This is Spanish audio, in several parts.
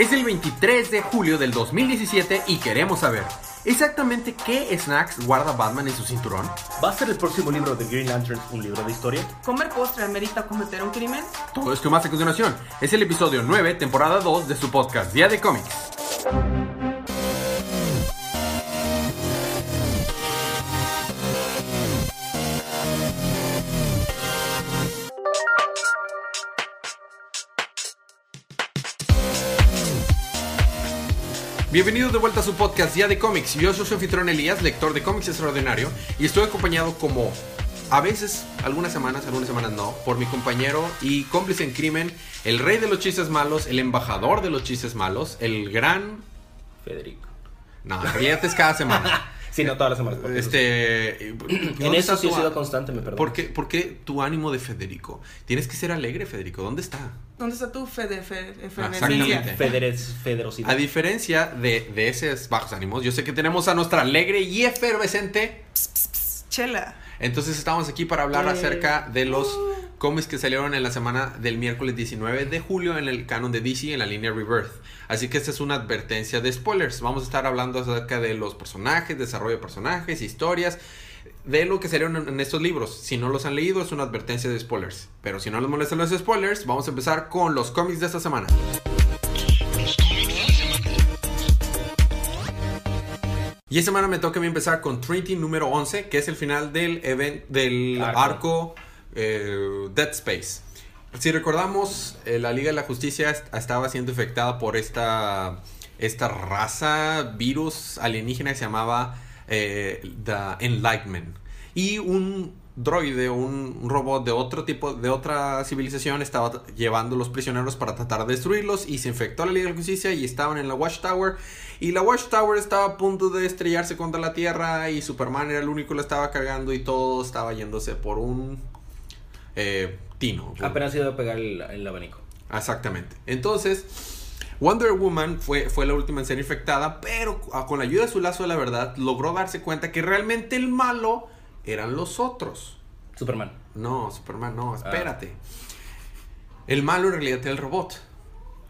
Es el 23 de julio del 2017 y queremos saber exactamente qué snacks guarda Batman en su cinturón. ¿Va a ser el próximo libro de Green Lantern un libro de historia? ¿Comer postre amerita cometer un crimen? Todo esto más a continuación. Es el episodio 9, temporada 2 de su podcast Día de Cómics. Bienvenidos de vuelta a su podcast Día de Cómics. Yo soy su anfitrión Elías, lector de cómics extraordinario, y estoy acompañado como a veces, algunas semanas, algunas semanas no, por mi compañero y cómplice en crimen, el rey de los chistes malos, el embajador de los chistes malos, el gran... Federico. No, es cada semana. Sí, no todas las semanas. porque Este... En ¿dónde eso sí he sido constante, me perdono. ¿Por qué, por qué tu ánimo de Federico? Tienes que ser alegre, Federico. ¿Dónde está? ¿Dónde está tu fe fe- Exactamente. efervescencia? Federes, federosidad. A diferencia de, de esos bajos ánimos, yo sé que tenemos a nuestra alegre y efervescente. Chela. Entonces estamos aquí para hablar Eh. acerca de los cómics que salieron en la semana del miércoles 19 de julio en el canon de DC en la línea Rebirth. Así que esta es una advertencia de spoilers. Vamos a estar hablando acerca de los personajes, desarrollo de personajes, historias, de lo que salieron en, en estos libros. Si no los han leído es una advertencia de spoilers. Pero si no les molestan los spoilers, vamos a empezar con los cómics de esta semana. Y esta semana me toca a mí empezar con Trinity número 11, que es el final del, event, del Arco. arco, eh, Dead Space. Si recordamos, eh, la Liga de la Justicia est- estaba siendo infectada por esta, esta raza, virus alienígena que se llamaba eh, The Enlightenment. Y un droide, un, un robot de otro tipo, de otra civilización, estaba llevando los prisioneros para tratar de destruirlos y se infectó la Liga de la Justicia y estaban en la Watchtower. Y la Watchtower estaba a punto de estrellarse contra la Tierra y Superman era el único que lo estaba cargando y todo estaba yéndose por un eh, tino. Apenas iba a pegar el, el abanico. Exactamente. Entonces, Wonder Woman fue, fue la última en ser infectada, pero ah, con la ayuda de su lazo de la verdad logró darse cuenta que realmente el malo eran los otros. Superman. No, Superman, no, espérate. El malo en realidad era el robot.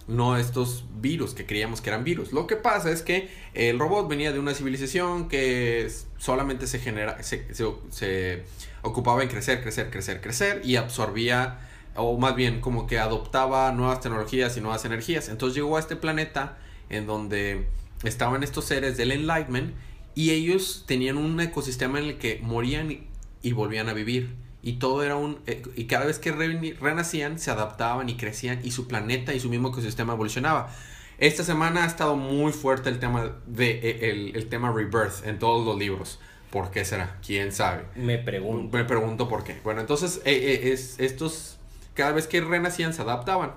No estos virus que creíamos que eran virus. Lo que pasa es que el robot venía de una civilización que solamente se genera, se, se- se ocupaba en crecer, crecer, crecer, crecer y absorbía, o más bien como que adoptaba nuevas tecnologías y nuevas energías. Entonces llegó a este planeta en donde estaban estos seres del Enlightenment y ellos tenían un ecosistema en el que morían y, y volvían a vivir. Y todo era un... eh, y cada vez que re- renacían, se adaptaban y crecían y su planeta y su mismo ecosistema evolucionaba. Esta semana ha estado muy fuerte el tema de eh, el, el tema Rebirth en todos los libros. ¿Por qué será? ¿Quién sabe? Me pregunto. Me pregunto por qué. Bueno, entonces eh, eh, es, estos, cada vez que renacían se adaptaban.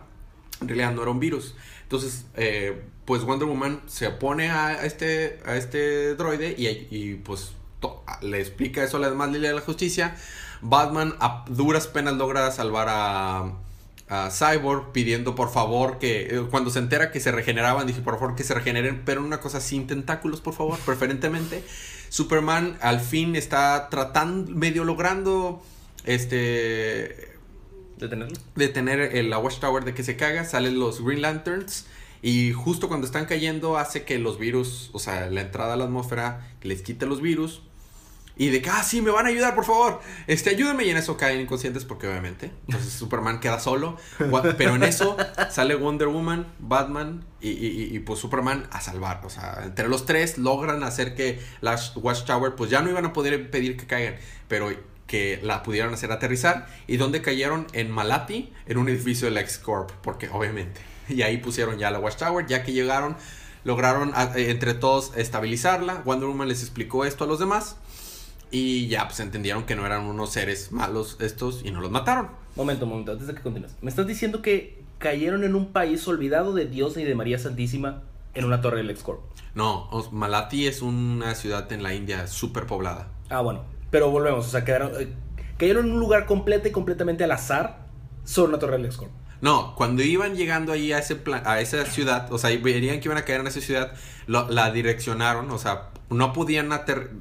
En realidad no era un virus. Entonces, eh, pues Wonder Woman se opone a este, a este droide y, pues le explica eso a la demás Liga de la Justicia. Batman a duras penas logra salvar a, a Cyborg pidiendo por favor que eh, cuando se entera que se regeneraban, dice por favor que se regeneren, pero una cosa sin tentáculos, por favor, preferentemente. Superman al fin está tratando, medio logrando este ¿Detenerlo? detener el, la Watchtower de que se caga, salen los Green Lanterns y justo cuando están cayendo hace que los virus, o sea, la entrada a la atmósfera les quite los virus y de que, ah, sí, me van a ayudar, por favor, este, ayúdenme y en eso caen inconscientes porque obviamente, entonces Superman queda solo, pero en eso sale Wonder Woman, Batman y, y- pues Superman a salvar, o sea, entre los tres logran hacer que la Watchtower pues ya no iban a poder pedir que caigan, pero que la pudieron hacer aterrizar y donde cayeron en Malati, en un edificio de la X-Corp, porque obviamente, y ahí pusieron ya la Watchtower, ya que llegaron, lograron a- eh, entre todos estabilizarla, Wonder Woman les explicó esto a los demás y ya pues entendieron que no eran unos seres malos estos y no los mataron. Momento, momento, antes de que continúes. ¿Me estás diciendo que cayeron en un país olvidado de Dios y de María Santísima en una torre del Excorp? No, Malati es una ciudad en la India súper poblada. Ah, bueno. Pero volvemos, o sea, quedaron, eh, cayeron en un lugar completo y completamente al azar sobre una torre del Excorp. No, cuando iban llegando ahí a ese pla- a esa ciudad, o sea, y verían que iban a caer en esa ciudad, lo- la direccionaron, o sea, no podían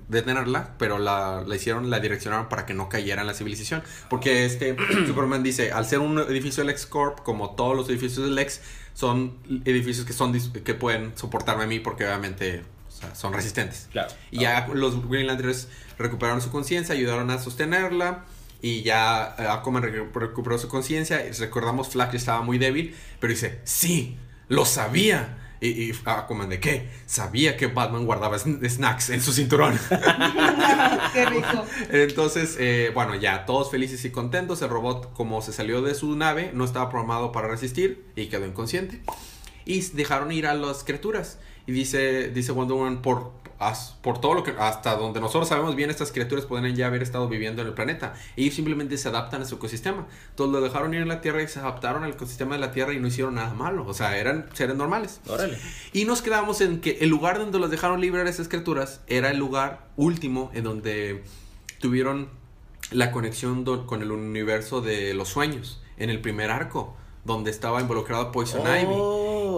detenerla, pero la, la hicieron, la direccionaron para que no cayera en la civilización. Porque este Superman dice, al ser un edificio del Corp, como todos los edificios del Lex, son edificios que son que pueden soportarme a mí porque obviamente sea, son resistentes. Claro. Y ya los Green Lanterns recuperaron su conciencia, ayudaron a sostenerla. Y ya eh, Aquaman recu- recuperó su conciencia. y Recordamos, Flash estaba muy débil. Pero dice: Sí, lo sabía. Y, y Aquaman, ¿de qué? Sabía que Batman guardaba sn- snacks en su cinturón. Qué rico. Entonces, eh, bueno, ya todos felices y contentos. El robot, como se salió de su nave, no estaba programado para resistir y quedó inconsciente. Y dejaron ir a las criaturas. Y dice, dice Wonder Woman, por, as- por todo lo que, hasta donde nosotros sabemos bien, estas criaturas pueden ya haber estado viviendo en el planeta. Ellos simplemente se adaptan a su ecosistema. Entonces lo dejaron ir en la Tierra y se adaptaron al ecosistema de la Tierra y no hicieron nada malo. O sea, eran seres normales. Órale. Y nos quedamos en que el lugar donde los dejaron libres a esas criaturas era el lugar último en donde tuvieron la conexión do- con el universo de los sueños, en el primer arco, donde estaba involucrado Poison Oh, Ivy.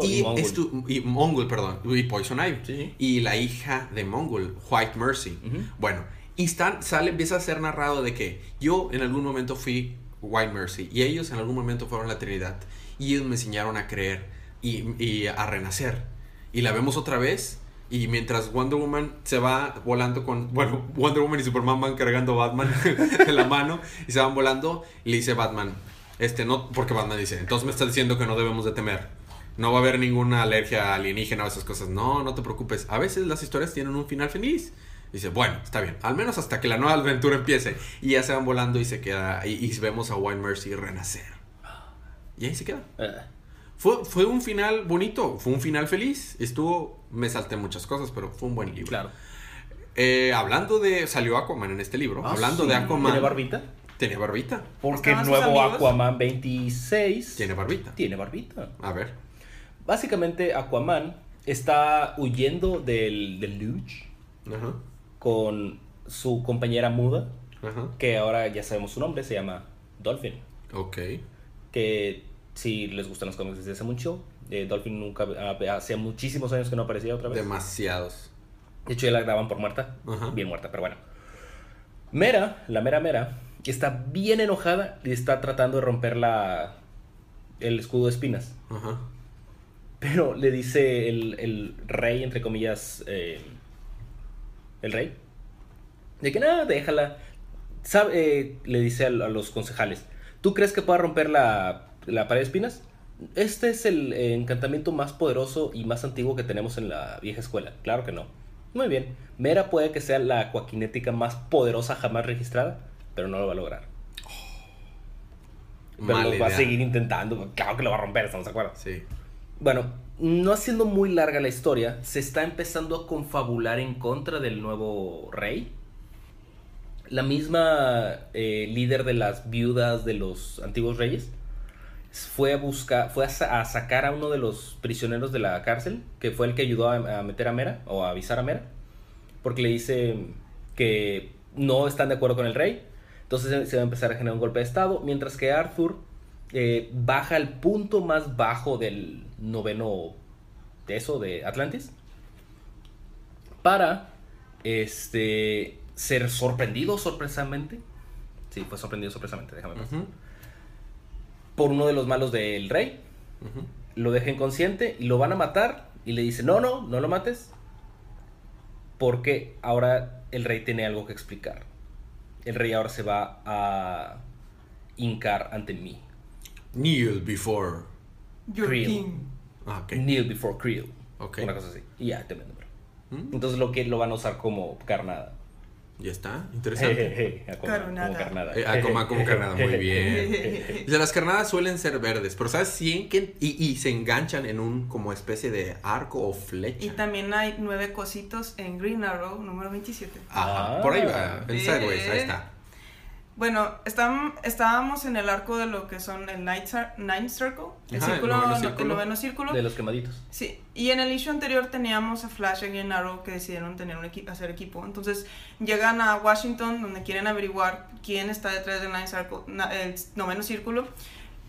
Y Y, Mongul. estu- y Mongul, perdón, y Poison Ivy. Sí. Y la hija de Mongul, White Mercy. Bueno, y están, sale, empieza a ser narrado de que yo en algún momento fui White Mercy y ellos en algún momento fueron la Trinidad y ellos me enseñaron a creer y, y a renacer. Y la vemos otra vez y mientras Wonder Woman se va volando con, bueno, Wonder Woman y Superman van cargando a Batman en la mano y se van volando y le dice Batman, este no, porque Batman dice, entonces me estás diciendo que no debemos de temer. No va a haber ninguna alergia alienígena o esas cosas. No, no te preocupes. A veces las historias tienen un final feliz. Dice, bueno, está bien. Al menos hasta que la nueva aventura empiece. Y ya se van volando y se queda. Y, y vemos a White Mercy renacer. Y ahí se queda. Eh, Fue, fue un final bonito. Fue un final feliz. Estuvo. Me salté muchas cosas, pero fue un buen libro. claro. Eh, hablando de. Salió Aquaman en este libro. Ah, hablando sí. de Aquaman. ¿Tiene barbita? Tiene barbita. Porque el ¿Estaban sus nuevo amigos? Aquaman 26 Tiene barbita. tiene barbita. A ver. Básicamente, Aquaman está huyendo del, del luge Ajá. con su compañera muda, Ajá. que ahora ya sabemos su nombre, se llama Dolphin. Ok. Que si les gustan los cómics desde hace mucho, eh, Dolphin nunca, ah, hacía muchísimos años que no aparecía otra vez. Demasiados. De hecho, ya la graban por muerta. Ajá. Bien muerta, pero bueno. Mera, la mera mera, está bien enojada y está tratando de romper la, el escudo de espinas. Ajá. Pero le dice el, el rey, entre comillas, eh, el rey, de que nada, déjala. Sabe- eh, le dice a, a los concejales, ¿tú crees que pueda romper la, la pared de espinas? Este es el eh, encantamiento más poderoso y más antiguo que tenemos en la vieja escuela. Claro que no. Muy bien. Mera puede que sea la acuaquinética más poderosa jamás registrada, pero no lo va a lograr. Pero Mala lo va a seguir intentando. Claro que lo va a romper, ¿estamos de acuerdo? Sí. Bueno, no haciendo muy larga la historia, se está empezando a confabular en contra del nuevo rey. La misma eh, líder de las viudas de los antiguos reyes fue a buscar, fue a, sa- a sacar a uno de los prisioneros de la cárcel, que fue el que ayudó a, a meter a Mera o a avisar a Mera, porque le dice que no están de acuerdo con el rey. Entonces se va a empezar a generar un golpe de estado, mientras que Arthur eh, baja al punto más bajo del noveno de eso de Atlantis para este ser sorprendido sorpresamente. Sí, fue sorprendido sorpresamente, déjame ver. Por uno de los malos del rey, lo deja inconsciente y lo van a matar y le dice, "No, no, no lo mates." Porque ahora el rey tiene algo que explicar. El rey ahora se va a hincar ante mí. Kneel before. Your Creel. king. Ah, ok. Kneel before Creel. Ok. Una cosa así. Y ya, te nombre. Mm, Entonces lo que lo van a usar como carnada. Ya está. Interesante. Jejeje, a como- Carnada. Como carnada. Eh, como- como carnada, muy bien. Dice, las carnadas suelen ser verdes, pero ¿sabes? Sí, que, y, y se enganchan en un como especie de arco o flecha. Y también hay nueve cositos en Green Arrow, número 27. Ajá, Ah. por ahí va. El Eh. sideways, ahí está. Bueno, estábamos en el arco de lo que son el Ninth, Ninth Circle, el, Ajá, el círculo, noveno no- círculo. el noveno círculo. De los quemaditos. Sí, y en el issue anterior teníamos a Flash y Green Arrow que decidieron tener un equi- hacer equipo. Entonces llegan a Washington donde quieren averiguar quién está detrás del Ninth Circle, el noveno círculo.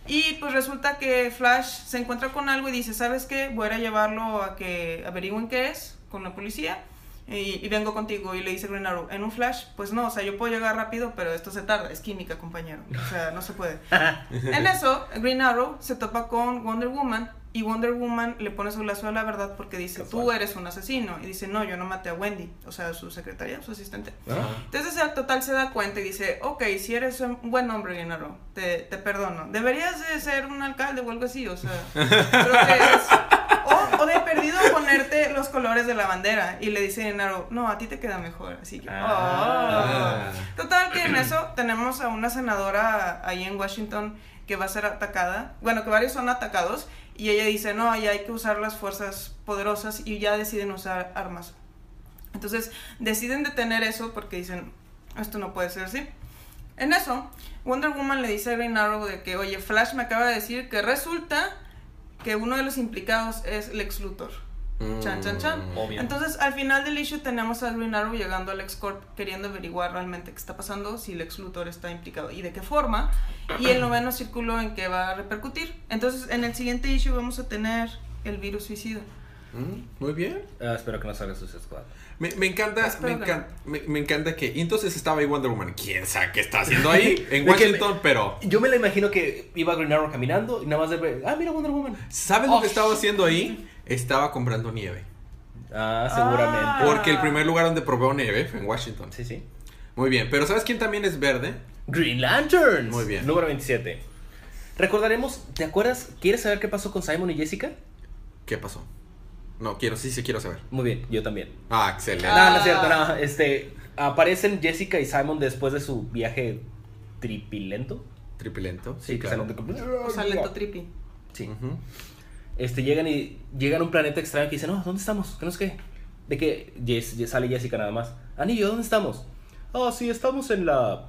Y pues resulta que Flash se encuentra con algo y dice, ¿sabes qué? Voy a a llevarlo a que averigüen qué es con la policía y, y vengo contigo. Y le dice Green Arrow, ¿en un Flash? Pues no, o sea, yo puedo llegar rápido, pero esto se tarda, es química, compañero. O sea, no se puede. en eso, Green Arrow se topa con Wonder Woman y Wonder Woman le pone su lazo de la verdad porque dice, tú eres un asesino. Y dice, no, yo no maté a Wendy, o sea, su secretaria, su asistente. Ah. Entonces el total se da cuenta y dice, ok, si eres un buen hombre, Green Arrow, te, te perdono. Deberías de ser un alcalde o algo así, o sea, creo que es... O, de perdido ponerte los colores de la bandera. Y le dice Green Arrow, no, a ti te queda mejor. Así que... Ah. "Oh". Total que en eso tenemos a una senadora ahí en Washington que va a ser atacada. Bueno, que varios son atacados. Y ella dice, no, ahí hay que usar las fuerzas poderosas y ya deciden usar armas. Entonces deciden detener eso porque dicen, esto no puede ser así. En eso, Wonder Woman le dice a Green Arrow de que, oye, Flash me acaba de decir que resulta que uno de los implicados es Lex Luthor. Chan, chan, chan. Obvio. Entonces, al final del issue tenemos a Green Arrow llegando a LexCorp queriendo averiguar realmente qué está pasando, si Lex Luthor está implicado y de qué forma, y el noveno círculo en qué va a repercutir. Entonces, en el siguiente issue vamos a tener el virus suicida. Mm, Muy bien. Ah, espero que no salga Suicide Squad. Me, me encanta, me encanta, me, me encanta que. y entonces estaba ahí Wonder Woman. ¿Quién sabe qué está haciendo ahí? En Washington, pero. Yo me la imagino que iba Green Arrow caminando y nada más de ver, ah, mira Wonder Woman. ¿Sabes lo Oh, que estaba haciendo ahí? Estaba comprando nieve. Ah, seguramente. Ah. Porque el primer lugar donde probó nieve fue en Washington. Sí, sí. Muy bien. Pero ¿sabes quién también es verde? Green Lanterns. Muy bien. Número 27. Recordaremos, ¿te acuerdas? ¿Quieres saber qué pasó con Simon y Jessica? ¿Qué pasó? No, quiero, sí, sí quiero saber. Muy bien, yo también. Ah, excelente. No, no es cierto, no. Este, aparecen Jessica y Simon después de su viaje tripilento. Tripilento. Sí, que salen de- O sea, lento trippy. Sí. Este, llegan y llegan a un planeta extraño que dicen, no, ¿dónde estamos? ¿Qué no sé qué? De que Jess- sale Jessica nada más. Anillo, ¿dónde estamos? Ah, sí, estamos en la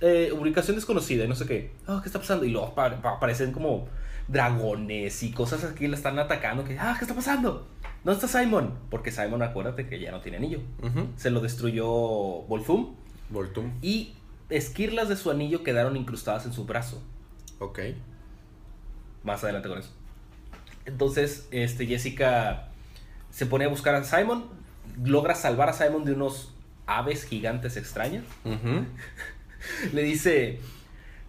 eh, ubicación desconocida y no sé qué. Ah, ¿qué está pasando? Y luego apa- apa- aparecen como dragones y cosas aquí la están atacando. Que, ah, ¿qué está pasando? ¿Dónde está Simon? Porque Simon, acuérdate que ya no tiene anillo. Se lo destruyó Volfum Voltum. y esquirlas de su anillo quedaron incrustadas en su brazo. Ok. Más adelante con eso. Entonces, este, Jessica se pone a buscar a Simon, logra salvar a Simon de unos aves gigantes extrañas. Le dice,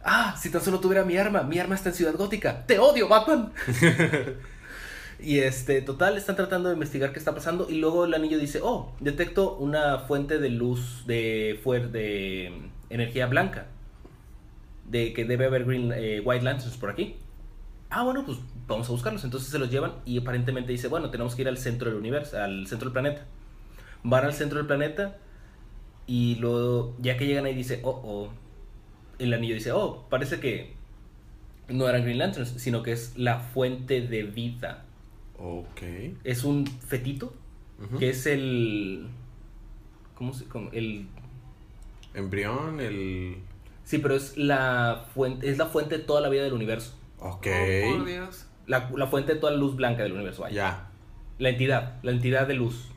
ah, si tan solo tuviera mi arma, mi arma está en Ciudad Gótica, te odio, Batman. y este, total, están tratando de investigar qué está pasando y luego el anillo dice, oh, detecto una fuente de luz de, de energía blanca. De que debe haber green, eh, White Lanterns por aquí. Ah, bueno, pues vamos a buscarlos. Entonces se los llevan y aparentemente dice, bueno, tenemos que ir al centro del universo, al centro del planeta. Van al centro del planeta y luego, ya que llegan ahí, dice, oh, oh. El anillo dice, oh, parece que no eran Green Lanterns, sino que es la fuente de vida. Ok. Es un fetito, que es el... ¿Cómo se...? cómo- el... Embrión, el. Sí, pero es la fuente, es la fuente de toda la vida del universo. Ok. Oh, por Dios. La, la fuente de toda la luz blanca del universo. ya. La entidad, la entidad de luz.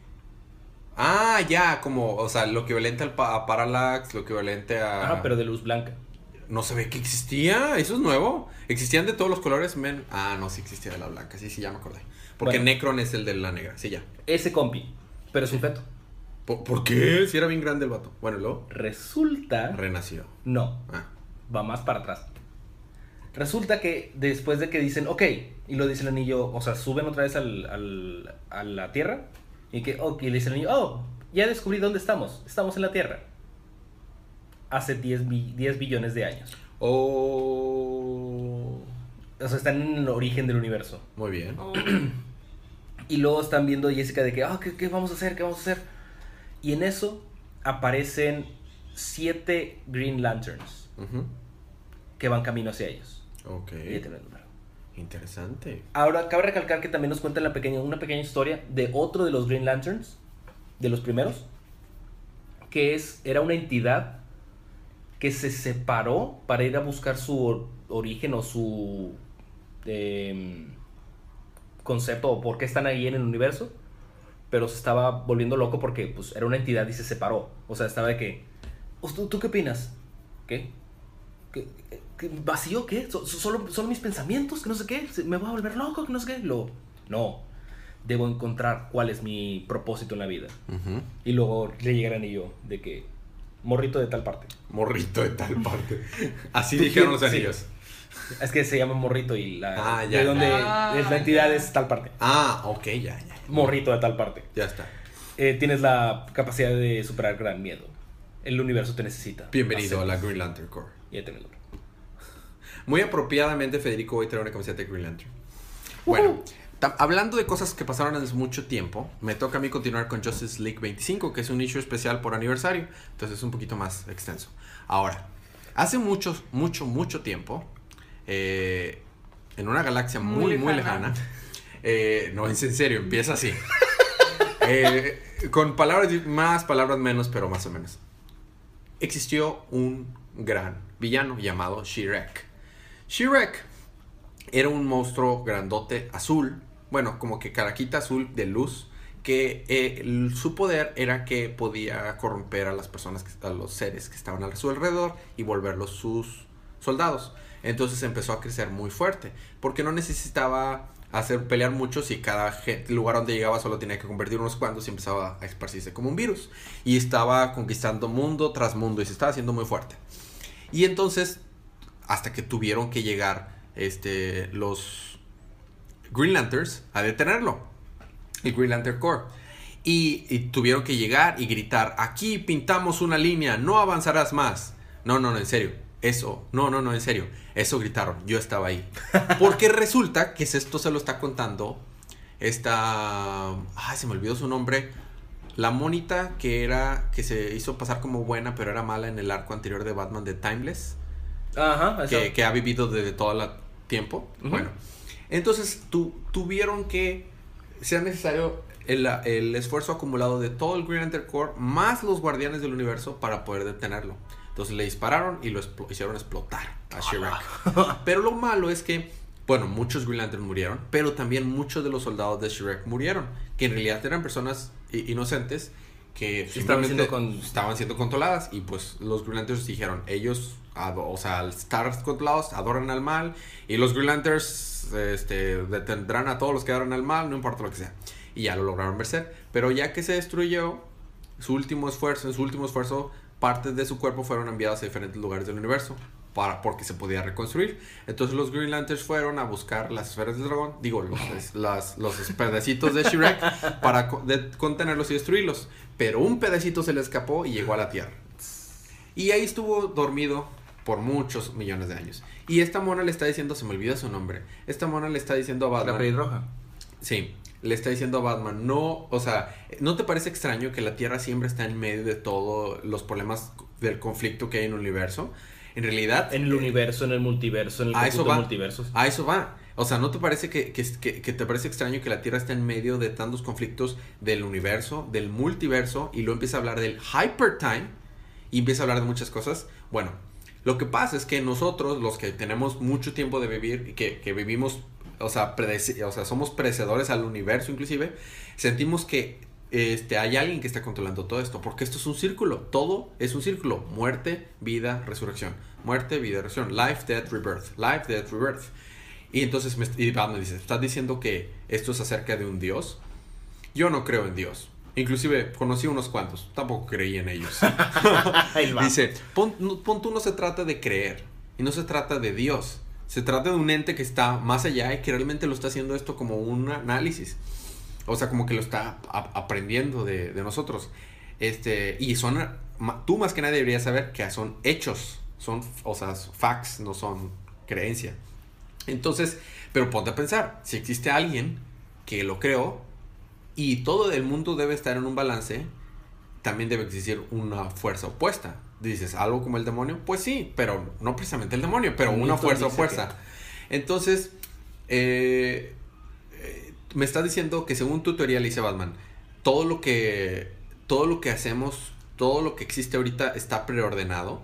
Ah, ya, como, o sea, lo equivalente al pa- a Parallax, lo equivalente a... Ah, pero de luz blanca. No sabía que existía, eso es nuevo. ¿Existían de todos los colores, men? Ah, no, sí existía de la blanca, sí, sí, ya me acordé. Porque Bueno. Necron es el de la negra, sí, ya. Ese compi, pero es un feto. ¿Por, por qué? Si era bien grande el vato. Bueno, luego Resulta... renació. No, Ah, va más para atrás. Resulta que después de que dicen, ok, y lo dice el anillo, o sea, suben otra vez al, al- a la Tierra, y que, ok, y le dice el anillo, oh, ya descubrí dónde estamos, estamos en la Tierra. Hace 10, bi- 10 billones de años. Oh. O sea, están en el origen del universo. Muy bien. Oh, Y luego están viendo a Jessica de que, ah, ¿qué, qué vamos a hacer? ¿Qué vamos a hacer? Y en eso aparecen siete Green Lanterns que van camino hacia ellos. Ok. Y ahí tienen el número. Interesante. Ahora, cabe recalcar que también nos cuentan la pequeña, una pequeña historia de otro de los Green Lanterns, de los primeros, que es, era una entidad que se separó para ir a buscar su or- origen o su em, concepto o por qué están ahí en el universo, pero se estaba volviendo loco porque pues, era una entidad y se separó. O sea, estaba de que, "¿Tú, ¿tú qué opinas? ¿Qué? ¿Qué? ¿qué, ¿Vacío qué? So- so- solo, solo mis pensamientos, que no sé qué. Me voy a volver loco, que no sé qué. Lo, no. Debo encontrar cuál es mi propósito en la vida. Y luego le llega el anillo de que. Morrito de tal parte. Morrito de tal parte. Así ¿Tú dijeron los sí. anillos. Es que se llama Morrito y la. Ah, ya. De donde Ah, es la entidad ya. es tal parte. Ah, ok, ya, ya. Morrito de tal parte. Ya está. Eh, tienes la capacidad de superar gran miedo. El universo te necesita. Bienvenido a la Green Lantern Corps. Ya tengo el nombre. Muy apropiadamente, Federico hoy trae una camiseta de Green Lantern. Bueno, hablando de cosas que pasaron hace mucho tiempo, me toca a mí continuar con Justice League 25, que es un issue especial por aniversario. Entonces es un poquito más extenso. Ahora, hace mucho, mucho, mucho tiempo, eh, en una galaxia muy, Muy muy lejana. eh, no, es en serio, empieza así. Eh, con palabras más, palabras menos, pero más o menos. Existió un gran villano llamado Shirek. Shirek era un monstruo grandote azul, bueno, como que caraquita azul de luz, que eh, su poder era que podía corromper a las personas, a los seres que estaban a su alrededor y volverlos sus soldados. Entonces empezó a crecer muy fuerte, porque no necesitaba hacer pelear muchos y cada lugar donde llegaba solo tenía que convertir unos cuantos y empezaba a esparcirse como un virus. Y estaba conquistando mundo tras mundo y se estaba haciendo muy fuerte. Y entonces, hasta que tuvieron que llegar este, los Green Lanterns a detenerlo. El Green Lantern Corps. Y, y tuvieron que llegar y gritar, aquí pintamos una línea, no avanzarás más. No, no, no, en serio. Eso, no, no, no, en serio. Eso gritaron, yo estaba ahí. Porque resulta que esto se lo está contando esta... Ay, se me olvidó su nombre. La monita que era, que se hizo pasar como buena, pero era mala en el arco anterior de Batman de Timeless Ajá, eso. que, que ha vivido desde todo el tiempo. Bueno, entonces tu- tuvieron que ser necesario el, el esfuerzo acumulado de todo el Green Lantern Corps más los guardianes del universo para poder detenerlo. Entonces le dispararon y lo hicieron explotar a Shirek. pero lo malo es que, bueno, muchos Green Lantern murieron, pero también muchos de los soldados de Shirek murieron, que en realidad eran personas inocentes que Estaban siendo con- estaban siendo controladas y pues los Green Lanterns dijeron, ellos, o sea, al estar controlados, adoran al mal y los Green Lanterns este, detendrán a todos los que adoran al mal, no importa lo que sea. Y ya lo lograron vencer. Pero ya que se destruyó, su último esfuerzo, en su último esfuerzo, partes de su cuerpo fueron enviadas a diferentes lugares del universo. Para, porque se podía reconstruir. Entonces los Green Lanterns fueron a buscar las esferas del dragón, digo, los, las- los pedacitos de Shrek para de- contenerlos y destruirlos. Pero un pedacito se le escapó y llegó a la Tierra. Y ahí estuvo dormido por muchos millones de años. Y esta mona le está diciendo, se me olvida su nombre. Esta mona le está diciendo a La Batman. pelirroja. Sí, le está diciendo a Batman, no, o sea, ¿no te parece extraño que la Tierra siempre está en medio de todos los problemas del conflicto que hay en el universo? En realidad, En el universo, en el multiverso, en el A eso va. de multiversos. a eso va. O sea, ¿no te parece que, que, que- que te parece extraño que la Tierra esté en medio de tantos conflictos del universo, del multiverso, y luego empieza a hablar del hypertime y empieza a hablar de muchas cosas? Bueno, lo que pasa es que nosotros, los que tenemos mucho tiempo de vivir y que, que vivimos, o sea, o sea, somos predecedores al universo inclusive, sentimos que este, hay alguien que está controlando todo esto, porque esto es un círculo, todo es un círculo, muerte, vida, resurrección, muerte, vida, resurrección, life, death, rebirth, life, death, rebirth. Y entonces me, Batman dice, ¿estás diciendo que esto es acerca de un Dios? Yo no creo en Dios. Inclusive conocí unos cuantos, tampoco creí en ellos. Dice, pon, tú no se trata de creer y no se trata de Dios. Se trata de un ente que está más allá y que realmente lo está haciendo esto como un análisis. O sea, como que lo está aprendiendo de, de nosotros. Este, y son, tú más que nadie deberías saber que son hechos, son, o sea, facts, no son creencia. Entonces, pero ponte a pensar, si existe alguien que lo creó y todo el mundo debe estar en un balance, también debe existir una fuerza opuesta. Dices, algo como el demonio, pues sí, pero no precisamente el demonio, pero una fuerza opuesta. Entonces, eh, eh, me está diciendo que según tu teoría, le dice Batman, todo lo que, todo lo que hacemos, todo lo que existe ahorita está preordenado.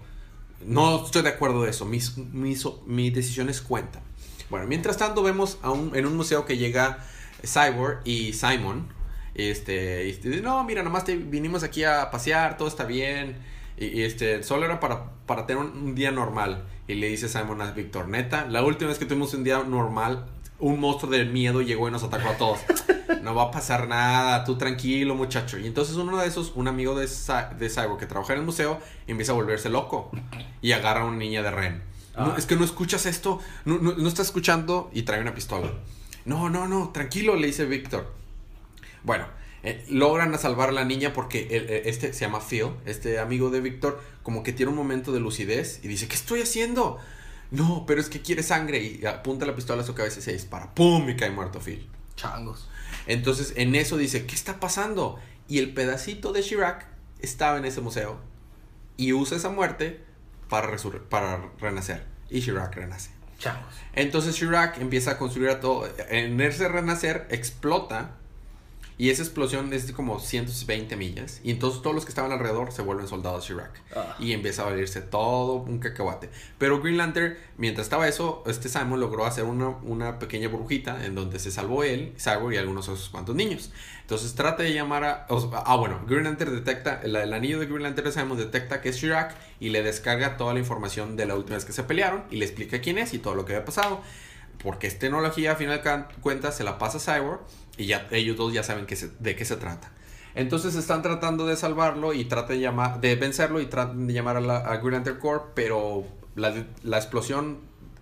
No estoy de acuerdo de eso, mis, mis, mis decisiones cuentan. Bueno, mientras tanto vemos a un, en un museo que llega Cyborg y Simon. Este, y dice, no, mira, nomás te vinimos aquí a pasear, todo está bien. Y, y, este, solo era para, para tener un, un día normal. Y le dice Simon a Víctor, neta, la última vez que tuvimos un día normal, un monstruo del miedo llegó y nos atacó a todos. No va a pasar nada, tú tranquilo, muchacho. Y entonces uno de esos, un amigo de, Cy- de Cyborg que trabaja en el museo, empieza a volverse loco y agarra a una niña de Ren. No, Ah. es que no escuchas esto, no, no, no estás escuchando y trae una pistola. No, no, no, tranquilo, le dice Víctor. Bueno, eh, logran a salvar a la niña porque el- eh, este se llama Phil, este amigo de Víctor, como que tiene un momento de lucidez y dice, ¿qué estoy haciendo? No, pero es que quiere sangre y apunta la pistola a su cabeza y se dispara. ¡Pum! Y cae muerto Phil. Changos. Entonces en eso dice, ¿qué está pasando? Y el pedacito de Chirac estaba en ese museo y usa esa muerte para, para renacer. Y Chirac renace. Changos. Entonces Chirac empieza a construir a todo. En ese renacer explota. Y esa explosión es de como 120 millas. Y entonces todos los que estaban alrededor se vuelven soldados Chirac. Ah. Y empieza a valirse todo un cacahuate. Pero Green Lantern, mientras estaba eso, este Simon logró hacer una, una pequeña burbujita en donde se salvó él, Cyborg y algunos otros cuantos niños. Entonces trata de llamar a... o ah, bueno, Green Lantern detecta, el, el anillo de Green Lantern de Simon detecta que es Chirac y le descarga toda la información de la última vez que se pelearon y le explica quién es y todo lo que había pasado. Porque es tecnología, a final de cuentas, se la pasa a Cyborg y ya ellos dos ya saben que se- de qué se trata. Entonces están tratando de salvarlo y tratan de llamar, de vencerlo y tratan de llamar a, la, a Green Corps, pero la, la explosión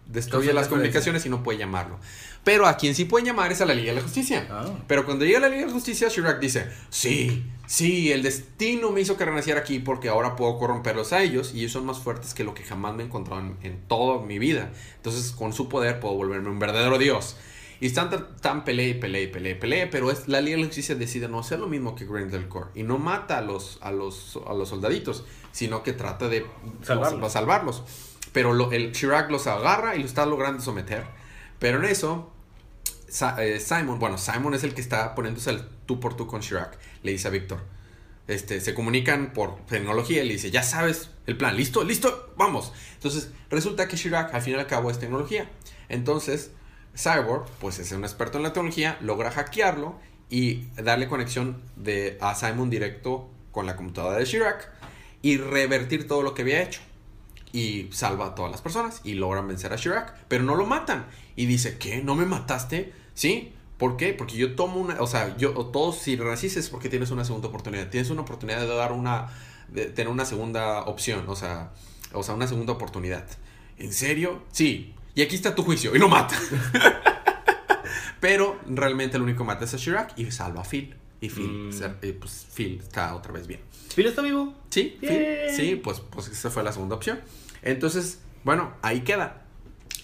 destruye las comunicaciones y no puede llamarlo. Pero a quien sí puede llamar es a la Liga de la Justicia. Ah. Pero cuando llega la Liga de la Justicia, Chirac dice, sí, sí, el destino me hizo que renaciera aquí porque ahora puedo corromperlos a ellos y ellos son más fuertes que lo que jamás me he encontrado en, en toda mi vida. Entonces, con su poder puedo volverme un verdadero dios. Y están tan, pelea y pelea y pelea y pelea, pero es, la Liga de la Justicia decide no hacer lo mismo que Grendel Core y no mata a los, a los, a los soldaditos, sino que trata de Salvarlos. salvarlos. Pero lo- el Chirac los agarra y lo está logrando someter. Pero en eso, eh, Simon, bueno, Simon es el que está poniéndose el tú por tú con Chirac. Le dice a Víctor. Este, se comunican por tecnología y le dice, ya sabes el plan, listo, listo, vamos. Entonces, resulta que Chirac al fin y al cabo es tecnología. Entonces, Cyborg, pues es un experto en la tecnología, logra hackearlo y darle conexión de, a Simon directo con la computadora de Chirac y revertir todo lo que había hecho y salva a todas las personas y logran vencer a Chirac, pero no lo matan. Y dice, ¿qué? ¿No me mataste? ¿Sí? ¿Por qué? Porque yo tomo una, o sea, yo, todos, si renacís es porque tienes una segunda oportunidad. Tienes una oportunidad de dar una, de tener una segunda opción, o sea, o sea, una segunda oportunidad. ¿En serio? Sí. Y aquí está tu juicio y lo mata. pero realmente el único que mata es a Chirac y salva a Phil. Y Phil, Mm. pues Phil está otra vez bien. ¿Phil está vivo? Sí, Phil, sí, pues, pues esa fue la segunda opción. Entonces, bueno, ahí queda.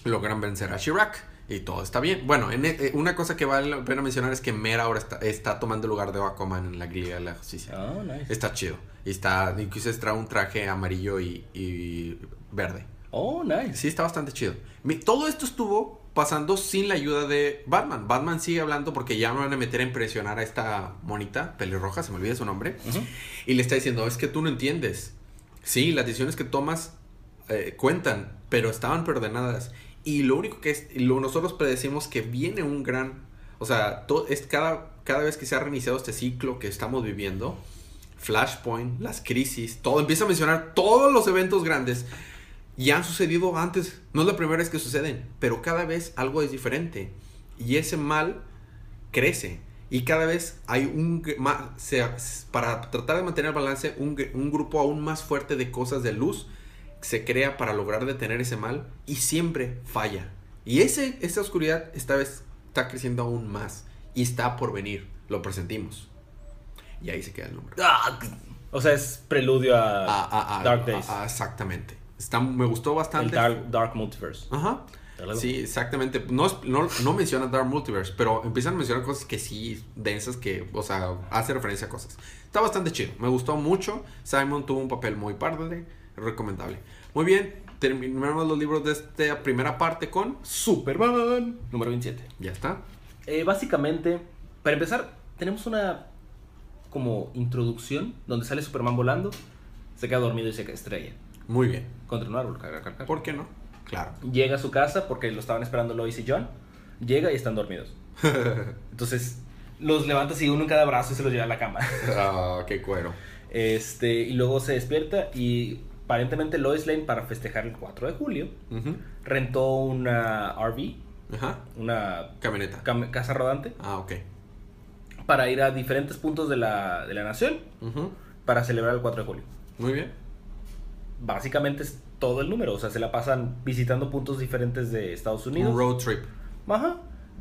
Logran vencer a Chirac y todo está bien. Bueno, en, eh, una cosa que vale la pena mencionar es que Mera ahora está, está tomando el lugar de Aquaman en la Liga de la Justicia. Oh, nice. Está chido. Y está, incluso trae un traje amarillo y, y verde. Oh, nice. Sí, está bastante chido. Mi- Todo esto estuvo pasando sin la ayuda de Batman. Batman sigue hablando porque ya me van a meter a impresionar a esta monita pelirroja, se me olvida su nombre. Ujú. Y le está diciendo, es que tú no entiendes. Sí, las decisiones que tomas eh, cuentan, pero estaban preordenadas. Y lo único que es, lo, nosotros predecimos que viene un gran, o sea, to- es cada, cada vez que se ha reiniciado este ciclo que estamos viviendo, Flashpoint, las crisis, todo, empieza a mencionar todos los eventos grandes. Y han sucedido antes, no es la primera vez que suceden, pero cada vez algo es diferente. Y ese mal crece. Y cada vez hay un se- para tratar de mantener el balance, un, un grupo aún más fuerte de cosas de luz se crea para lograr detener ese mal y siempre falla. Y ese, esa oscuridad esta vez está creciendo aún más y está por venir, lo presentimos. Y ahí se queda el nombre. Ah, o sea, es preludio a, Dark Days. exactamente. Está, me gustó bastante. el Dark, Dark Multiverse. Ajá. Sí, exactamente. No, no, no menciona Dark Multiverse, pero empiezan a mencionar cosas que sí, densas, que, o sea, hace referencia a cosas. Está bastante chido. Me gustó mucho. Simon tuvo un papel muy padre, recomendable. Muy bien, terminamos los libros de esta primera parte con Superman. Número 27. Ya está. Eh, básicamente, para empezar, tenemos una como introducción donde sale Superman volando, se queda dormido y se estrella Muy bien. contra un árbol. ¿Por qué no? Claro. Llega a su casa porque lo estaban esperando Lois y John. Llega y están dormidos. Entonces, los levanta así uno en cada brazo y se los lleva a la cama. Ah, qué cuero. Este, y luego se despierta y aparentemente Lois Lane para festejar el 4 de julio rentó una RV, Ajá. una Camioneta. cam- casa rodante, Ah, ok. para ir a diferentes puntos de la, de la nación para celebrar el 4 de julio. Muy bien. Básicamente es todo el número, o sea, se la pasan visitando puntos diferentes de Estados Unidos. Un road trip. Ajá.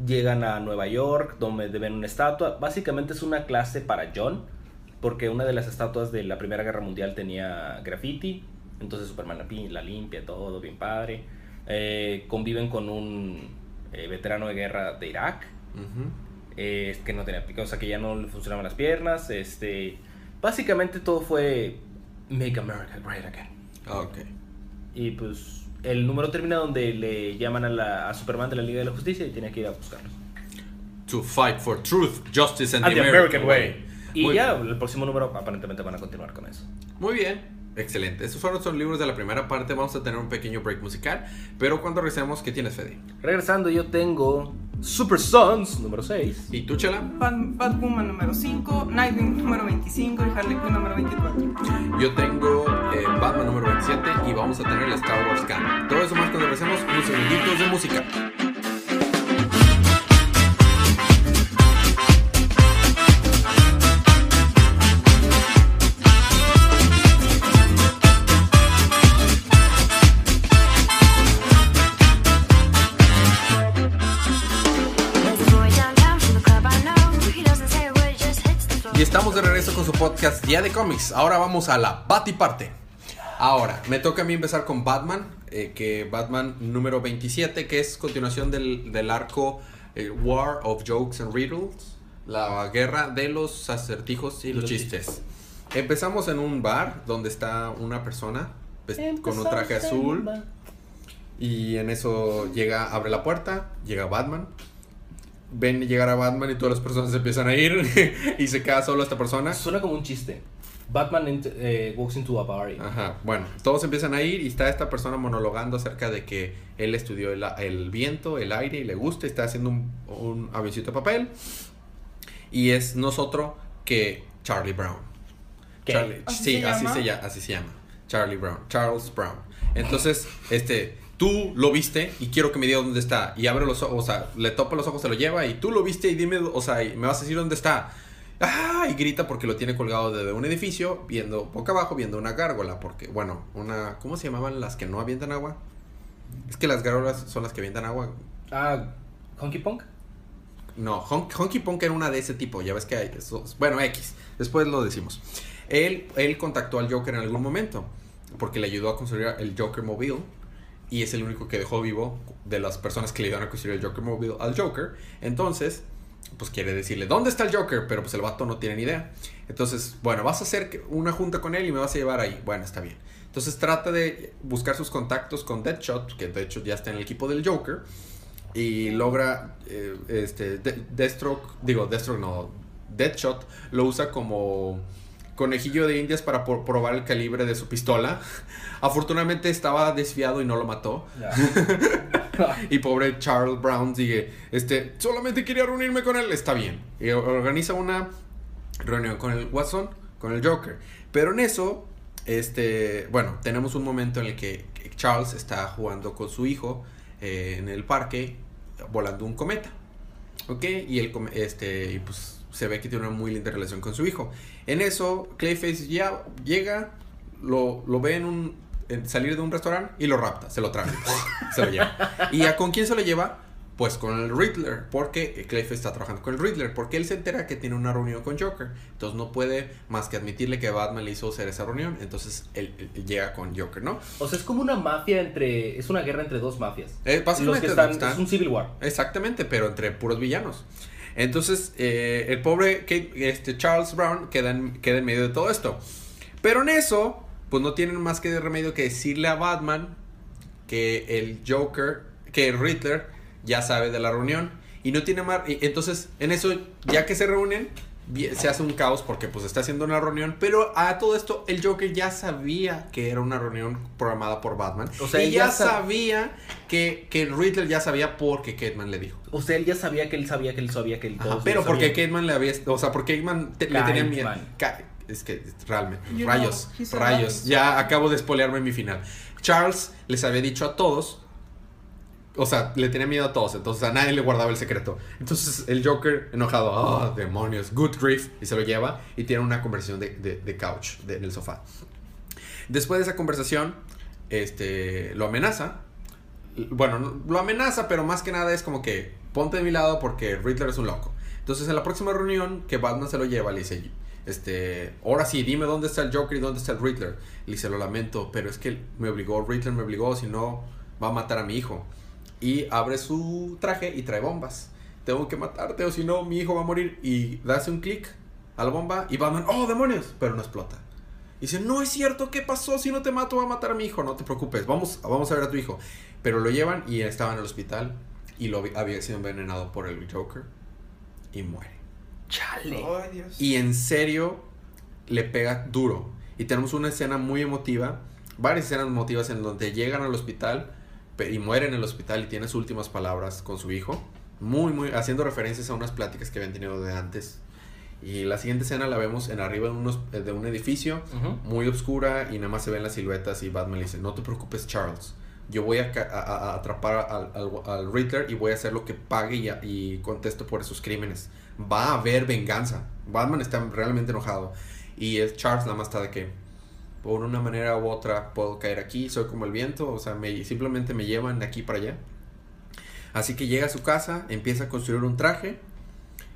Llegan a Nueva York, donde ven una estatua. Básicamente es una clase para John, porque una de las estatuas de la Primera Guerra Mundial tenía graffiti. Entonces Superman la, pi- la limpia, todo bien padre. Eh, conviven con un eh, veterano de guerra de Irak, eh, que no tenía, o sea, que ya no le funcionaban las piernas. Este, básicamente todo fue Make America Great Again. Ah, ok. Y pues el número termina donde le llaman a, la, a Superman de la Liga de la Justicia y tiene que ir a buscarlos. To fight for truth, justice and, And the, American, way. Y Muy ya, bien. el próximo número aparentemente van a continuar con eso. Muy bien. Excelente. Esos fueron los libros de la primera parte. Vamos a tener un pequeño break musical. Pero cuando regresemos, ¿qué tienes, Fede? Regresando, yo tengo Super Sons número 6. ¿Y tú, Chela? Bat- Batwoman número 5, Nightwing número 25 y Harley Quinn número 24. Yo tengo eh, Batman número 27 y vamos a tener la Star Wars Canon. Todo eso más cuando regresemos, unos segunditos de música. Podcast Día de Cómics. Ahora vamos a la Batiparte. Ahora, me toca a mí empezar con Batman, eh, que Batman número 27, que es continuación del, del arco eh, War of Jokes and Riddles, la guerra de los acertijos y los Los chistes. Empezamos en un bar donde está una persona vest- con un traje azul y en eso llega, abre la puerta, llega Batman. Ven llegar a Batman y todas las personas se empiezan a ir y se queda solo esta persona. Suena como un chiste. Batman ent- eh, walks into a bar. y- Ajá, bueno, todos empiezan a ir y está esta persona monologando acerca de que él estudió el, el viento, el aire y le gusta y está haciendo un, un avioncito de papel. Y es nosotros que Charlie Brown. ¿Qué? Charlie- ¿Así sí, se así, llama? se llama, así se llama. Charlie Brown, Charles Brown. Entonces, este, tú lo viste y quiero que me digas dónde está. Y abre los ojos, o sea, le topa los ojos, se lo lleva y tú lo viste y dime, o sea, y me vas a decir dónde está. ¡Ah! Y grita porque lo tiene colgado desde un edificio, viendo boca abajo, viendo una gárgola. Porque, bueno, una. ¿Cómo se llamaban las que no avientan agua? Es que las gárgolas son las que avientan agua. Ah, Honky Punk. No, Hon- Honky Punk era una de ese tipo, ya ves que hay esos- Bueno, X, después lo decimos. Él, él contactó al Joker en algún momento, porque le ayudó a construir el Joker Mobile, y es el único que dejó vivo de las personas que le ayudaron a construir el Joker Mobile al Joker. Entonces, pues quiere decirle, ¿dónde está el Joker? Pero pues el vato no tiene ni idea. Entonces, bueno, vas a hacer una junta con él y me vas a llevar ahí. Bueno, está bien. Entonces trata de buscar sus contactos con Deadshot, que de hecho ya está en el equipo del Joker y logra eh, este De- Deathstroke, digo Deathstroke no, Deadshot lo usa como conejillo de indias para por- probar el calibre de su pistola. Afortunadamente estaba desviado y no lo mató. Y pobre Charles Brown sigue, este, solamente quería reunirme con él, está bien. Y organiza una reunión con el Watson, con el Joker. Pero en eso, este, bueno, tenemos un momento en el que Charles está jugando con su hijo eh, en el parque, volando un cometa. ¿Ok? Y el este, y pues se ve que tiene una muy linda relación con su hijo. En eso, Clayface ya llega, lo, lo ve en un, en salir de un restaurante y lo rapta, se lo trae, se lo lleva. ¿Y a con quién se lo lleva? Pues con el Riddler, porque Clayface está trabajando con el Riddler, porque él se entera que tiene una reunión con Joker, entonces no puede más que admitirle que Batman le hizo hacer esa reunión, entonces él, él llega con Joker, ¿no? O sea, es como una mafia entre. Es una guerra entre dos mafias. Eh, Los básicamente que están, están- Es un Civil War. Exactamente, pero entre puros villanos. Entonces, eh, el pobre este, Charles Brown queda en, queda en medio de todo esto. Pero en eso, pues no tienen más que de remedio que decirle a Batman que el Joker, que el Riddler ya sabe de la reunión. Y no tiene más. Entonces, en eso, ya que se reúnen, se hace un caos porque pues está haciendo una reunión. Pero a todo esto, el Joker ya sabía que era una reunión programada por Batman. O sea, y él ya ya sab- sabía que, que el Riddler ya sabía porque Catman le dijo. O sea, él ya sabía que él sabía que él sabía que él. Ajá, pero porque. Catman le había, o sea, porque Catman te- le tenía miedo. Es que realmente, You rayos, know, rayos. Ya acabo de spoilearme mi final. Charles les había dicho a todos, o sea, le tenía miedo a todos, entonces a nadie le guardaba el secreto. Entonces el Joker, enojado, oh, demonios, good grief, y se lo lleva y tiene una conversación de, de- de couch, en el sofá. Después de esa conversación, este, lo amenaza. Bueno, no- lo amenaza, pero más que nada es como que ponte de mi lado porque Riddler es un loco. Entonces en la próxima reunión que Batman se lo lleva, le dice, este, ahora sí, dime dónde está el Joker y dónde está el Riddler. Le dice, lo lamento, pero es que me obligó, Riddler me obligó, si no, va a matar a mi hijo. Y abre su traje y trae bombas. Tengo que matarte o si no, mi hijo va a morir. Y hace un clic a la bomba y Batman, oh, demonios, pero no explota. Y dice, no es cierto, ¿qué pasó? Si no te mato, va a matar a mi hijo. No te preocupes, vamos, vamos a ver a tu hijo. Pero lo llevan y estaba en el hospital y lo había- sido envenenado por el Joker y muere. Chale. Ay, Dios. Y en serio, le pega duro. Y tenemos una escena muy emotiva, varias escenas emotivas en donde llegan al hospital y mueren en el hospital y tiene sus últimas palabras con su hijo. Muy, muy, haciendo referencias a unas pláticas que habían tenido de antes. Y la siguiente escena la vemos en arriba de, unos, de un edificio muy oscura y nada más se ven las siluetas y Batman le dice, no te preocupes Charles, yo voy a, a- a- atrapar al, al, al Riddler y voy a hacer lo que pague y, y conteste por esos crímenes. Va a haber venganza. Batman está realmente enojado y es Charles nada más está de que por una manera u otra puedo caer aquí, soy como el viento, o sea, me, simplemente me llevan de aquí para allá. Así que llega a su casa, empieza a construir un traje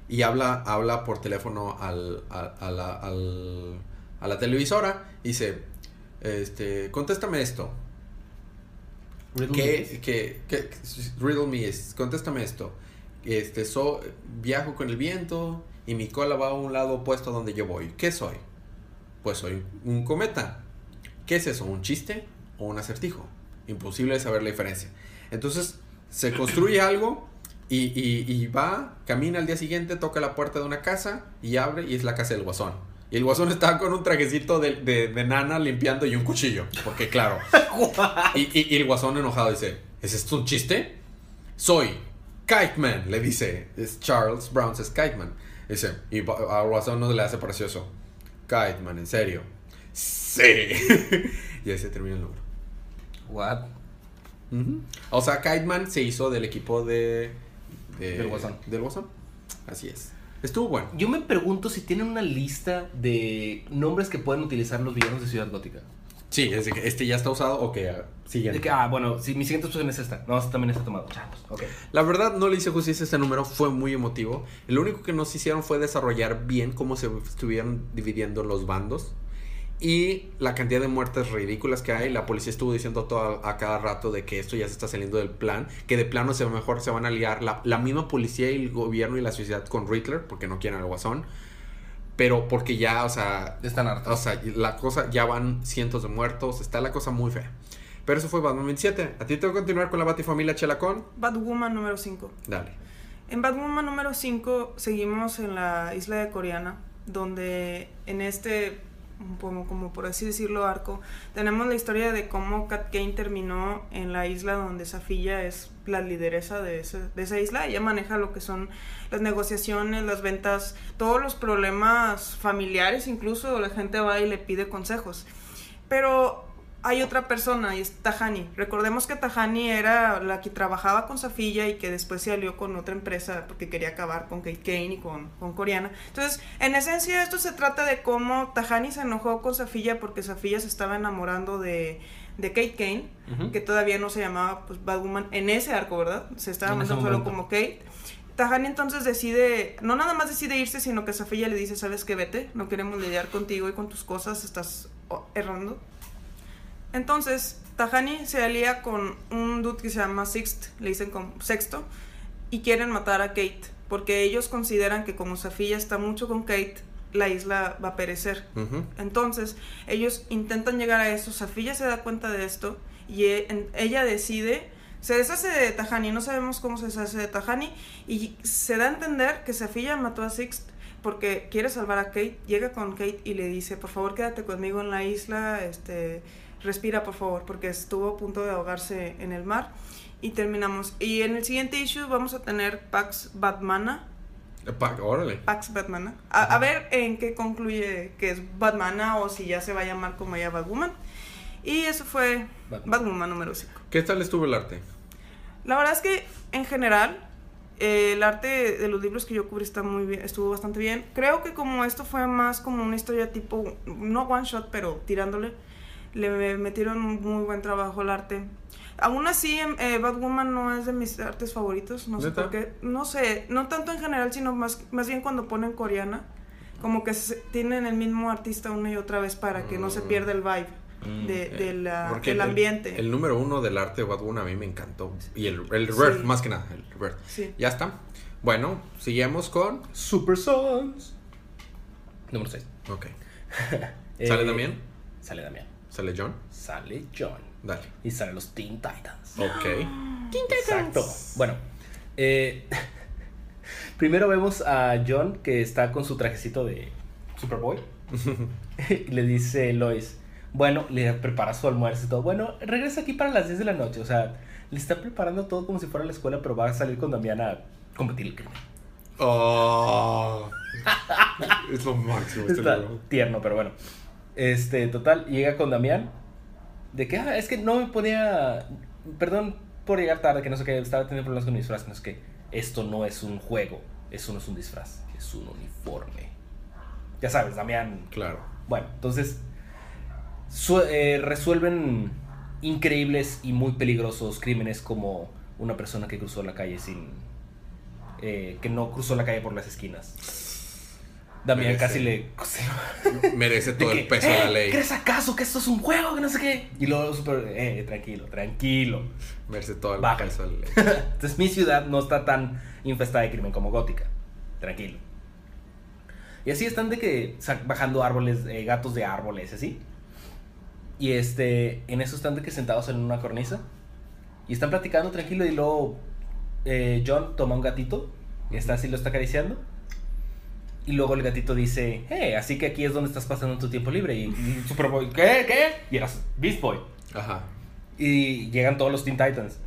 y habla, habla por teléfono al, al- a, la, al- a la televisora. Dice, este, contéstame esto. Riddle ¿Qué, me. qué, qué- riddle me is, contéstame esto. Este, so, viajo con el viento y mi cola va a un lado opuesto a donde yo voy. ¿Qué soy? Pues soy un cometa. ¿Qué es eso? ¿Un chiste o un acertijo? Imposible de saber la diferencia. Entonces, se construye algo y, y- y va, camina al día siguiente, toca la puerta de una casa y abre y es la casa del guasón. Y el guasón está con un trajecito de, de- de nana limpiando y un cuchillo. Porque claro. y, y- el guasón enojado dice, ¿es esto un chiste? Soy Kite Man, le dice. Es Charles Brown, es Kite Man. Dice, y al guasón no le hace precioso. Kite Man, ¿en serio? Sí. y ahí se termina el número. What? O sea, Kite Man se hizo del equipo de, de- Del Guasón. Del Guasón. Así es. Estuvo bueno. Yo me pregunto si tienen una lista de nombres que pueden utilizar los villanos de Ciudad Gótica. Sí, es de que este ya está usado. Ok, ah, siguiente. De que, ah, bueno, si mi siguiente opción es esta. No, esta también está tomado. Chavos, ok. La verdad no le hice justicia a este número, fue muy emotivo. Lo único que nos hicieron fue desarrollar bien cómo se estuvieron dividiendo los bandos. Y la cantidad de muertes ridículas que hay. La policía estuvo diciendo todo a, a cada rato de que esto ya se está saliendo del plan. Que de plano se mejor se van a liar la, la misma policía y el gobierno y la sociedad con Riddler. Porque no quieren al guasón. Pero porque ya, o sea, Están hartos. o sea, la cosa, ya van cientos de muertos, está la cosa muy fea. Pero eso fue Batman 27. ¿A ti te voy a continuar con la Batifamilia Chelacón? Batwoman número 5. Dale. En Batwoman número 5 seguimos en la isla de Coreana, donde en este, como, por así decirlo, arco, tenemos la historia de cómo Kat Kane terminó en la isla donde Safilla es la lideresa de esa isla. Ella maneja lo que son las negociaciones, las ventas, todos los problemas familiares, incluso la gente va y le pide consejos. Pero hay otra persona y es Tahani. Recordemos que Tahani era la que trabajaba con Safilla y que después se alió con otra empresa porque quería acabar con Kate Kane y con, con Coreana. Entonces, en esencia, esto se trata de cómo Tahani se enojó con Safilla porque Safilla se estaba enamorando de, de Kate Kane, que todavía no se llamaba pues, Batwoman en ese arco, ¿verdad? Se estaba llamando solo como Kate. Tahani entonces decide, no nada más decide irse, sino que Safilla le dice, sabes que vete, no queremos lidiar contigo y con tus cosas, estás oh, errando. Entonces, Tahani se alía con un dude que se llama Sixt, le dicen como Sexto, y quieren matar a Kate, porque ellos consideran que como Safilla está mucho con Kate, la isla va a perecer. Entonces, ellos intentan llegar a eso, Safilla se da cuenta de esto, y e- en- ella decide, se deshace de Tahani, no sabemos cómo se deshace de Tahani, y se da a entender que Safilla mató a Sixt porque quiere salvar a Kate, llega con Kate y le dice, por favor quédate conmigo en la isla, este, respira por favor, porque estuvo a punto de ahogarse en el mar. Y terminamos. Y en el siguiente issue vamos a tener Pax Batmana, Eh, pa- órale. Pax Batmana. A, a ver en qué concluye que es Batmana o si ya se va a llamar como ella Batwoman. Y eso fue Batman. Batwoman número 5. ¿Qué tal estuvo el arte? La verdad es que en general eh, el arte de los libros que yo cubrí está muy bien, estuvo bastante bien. Creo que como esto fue más como una historia tipo, no one shot, pero tirándole, le metieron muy buen trabajo al arte. Aún así, em, eh, Batwoman no es de mis artes favoritos, no sé por qué. No sé, no tanto en general, sino más, más bien cuando ponen coreana. Como que se- tienen el mismo artista una y otra vez para que no se Mm. pierda el vibe Mm, de, Eh, de la- porque del el- ambiente. El, número uno del arte de Batwoman a mí me encantó. Y el, el Sí. reverse, más que nada, el reverse. Sí. Ya está. Bueno, seguimos con. Super Sons. Número 6. Ok. ¿Sale Damián? Sale Damián. ¿Sale John? Sale John. Dale. Y salen los Teen Titans. Ok. Exacto. Bueno, eh, primero vemos a John que está con su trajecito de Superboy. y le dice Lois, bueno, le prepara su almuerzo y todo. Bueno, regresa aquí para las 10 de la noche. O sea, le está preparando todo como si fuera la escuela, pero va a salir con Damián a combatir el crimen. Oh. es lo máximo este Está libro. tierno, pero bueno. Este, total, llega con Damián. De que, ah, es que no me ponía. Perdón por llegar tarde, que no sé qué, estaba teniendo problemas con mi disfraz. No sé qué. Esto no es un juego, eso no es un disfraz, es un uniforme. Ya sabes, Damián. Claro. Bueno, entonces. su- eh, resuelven increíbles y muy peligrosos crímenes como una persona que cruzó la calle sin. eh, que no cruzó la calle por las esquinas. Damián Merece. casi le. Merece todo que, el peso de "Eh, la ley. ¿Crees acaso que esto es un juego? Que no sé qué. Y luego super, eh, tranquilo, tranquilo. Merece todo el Baja. peso de la ley. Entonces mi ciudad no está tan infestada de crimen como Gótica. Tranquilo. Y así están de que bajando árboles, eh, gatos de árboles, así. Y este, en eso están de que sentados en una cornisa. Y están platicando tranquilo y luego eh, John toma un gatito. Y está así, lo está acariciando. Y luego el gatito dice, hey, así que aquí es donde estás pasando tu tiempo libre. Y, Superboy, ¿qué? ¿Qué? Y eras Beast Boy. Ajá. Y llegan todos los Teen Titans.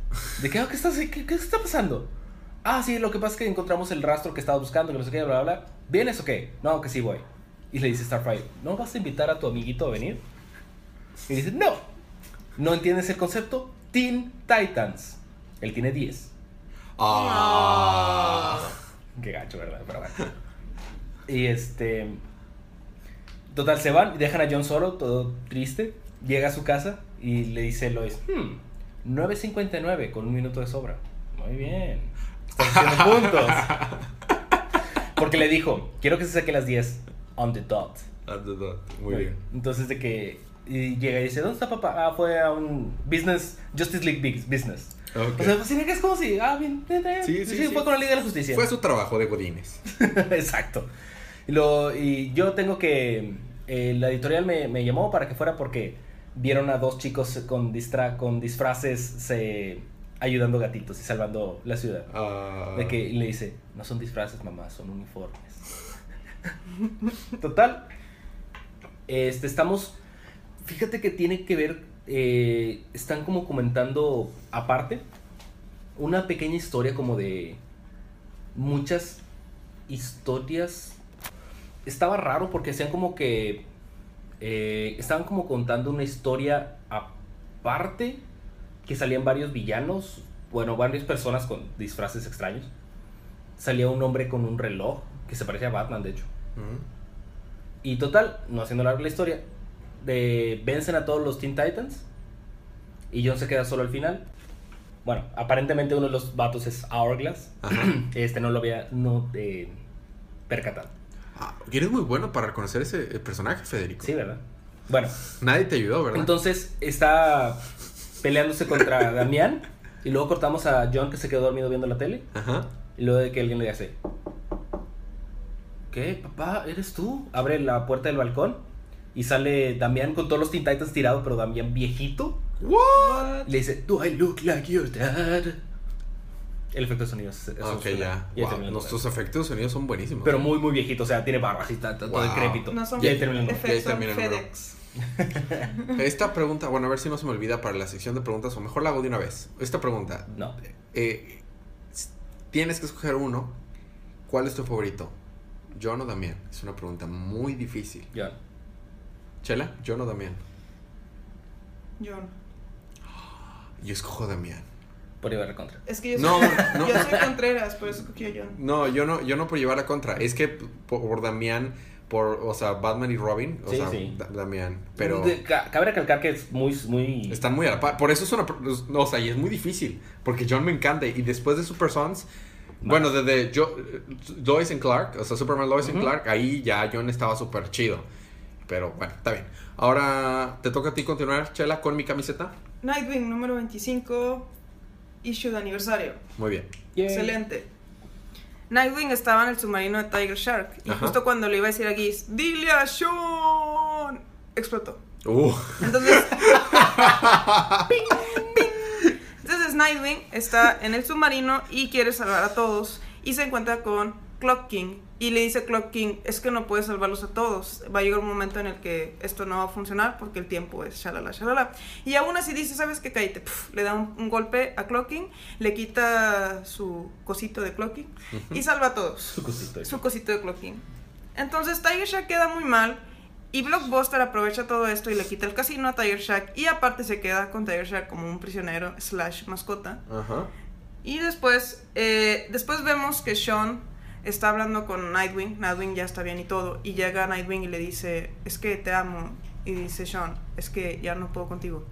¿De qué, qué, estás, qué, qué está pasando? Ah, sí, lo que pasa es que encontramos el rastro que estaba buscando, que no sé qué, bla, bla, bla. ¿Vienes o qué? No, que sí voy. Y le dice Starfire, ¿no vas a invitar a tu amiguito a venir? Y dice, no. ¿No entiendes el concepto? Teen Titans. Él tiene 10. Ah. Qué gacho, ¿verdad? Pero bueno. Y este. Total, se van y dejan a John solo, todo triste. Llega a su casa y le dice Lois: hmm, 9.59 con un minuto de sobra. Muy bien. Están haciendo puntos. Porque le dijo: Quiero que se saque las 10 on the dot. Ah, da, da. Muy bien. Entonces, de que. Y llega y dice: ¿Dónde está papá? Ah, fue a un business, Justice League Big Business. O sea, pues tiene que es como si. Ah, bien. bien, bien. Sí, sí, sí. Fue con la Liga de la Justicia. Fue su trabajo de Godines. Exacto. Y, lo, y yo tengo que... eh, la editorial me, me llamó para que fuera porque vieron a dos chicos con, distra, con disfraces se, ayudando gatitos y salvando la ciudad. Ah. De que y le dice, no son disfraces, mamá, son uniformes. Total. Este, estamos... Fíjate que tiene que ver... eh, están como comentando aparte una pequeña historia como de muchas historias. Estaba raro porque hacían como que... eh, estaban como contando una historia aparte que salían varios villanos, bueno, varias personas con disfraces extraños. Salía un hombre con un reloj que se parecía a Batman, de hecho. Y total, no haciendo larga la historia, de, vencen a todos los Teen Titans y John se queda solo al final. Bueno, aparentemente uno de los vatos es Hourglass. Ajá. Este no lo había no eh, percatado. Ah, y eres muy bueno para reconocer ese eh, personaje, Federico. Sí, ¿verdad? Bueno, Nadie te ayudó, ¿verdad? entonces está peleándose contra Damián y luego cortamos a John que se quedó dormido viendo la tele Ajá. y luego de que alguien le hace ¿Qué, papá? ¿Eres tú? Abre la puerta del balcón y sale Damián con todos los Teen Titans tirados, pero Damián viejito. What? Y le dice, Do I look like your dad? El efecto de sonido es, es Ok, ya. Y Wow, Nuestros efectos de sonido son buenísimos. Pero muy, muy viejito. O sea, tiene barba así, está, todo Wow. decrépito. No son y ahí termina el. FedEx. Esta pregunta, bueno, a ver si no se me olvida para la sección de preguntas, o mejor la hago de una vez. Esta pregunta, No. eh, tienes que escoger uno. ¿Cuál es tu favorito? ¿John o Damián? Es una pregunta muy difícil. Ya. ¿Chela? ¿John o Damián? No. Yo escojo Damián. Por llevar contra. Es que yo No, soy, no. yo soy Contreras, por eso cogí a John. No, yo no, yo no por llevar la contra. Es que por, por Damián, por, o sea, Batman y Robin, o Sí, sea, sí. Da- Damián. Pero De- ca- cabe recalcar que es muy. muy... están muy a la par. Por eso es una, no, o sea, y es muy difícil. Porque John me encanta. Y después de Super Sons, bueno, desde yo, Lois and Clark, o sea, Superman Lois and Ujú. Clark, ahí ya John estaba súper chido. Pero bueno, está bien. Ahora te toca a ti continuar, Chela, con mi camiseta. Nightwing número 25, issue de aniversario. Muy bien. Yay. Excelente. Nightwing estaba en el submarino de Tiger Shark. Y Ajá. justo cuando le iba a decir a Geese, ¡Dile a Sean! Explotó. Uh. Entonces. ping, ping. Entonces Nightwing está en el submarino y quiere salvar a todos. Y se encuentra con Clock King. Y le dice Clock King: Es que no puedes salvarlos a todos. Va a llegar un momento en el que esto no va a funcionar porque el tiempo es shalala, shalala. Y aún así dice: ¿Sabes qué? Cállate. Puf, le da un, un golpe a Clock King, le quita su cosito de Clock King y salva a todos Su cosito. su cosito de clocking. Entonces Tiger Shark queda muy mal y Blockbuster aprovecha todo esto y le quita el casino a Tiger Shark y aparte se queda con Tiger Shark como un prisionero slash mascota. Ajá. Y después, eh, después vemos que Sean está hablando con Nightwing, Nightwing ya está bien y todo, y llega Nightwing y le dice, es que te amo, y dice Sean, es que ya no puedo contigo.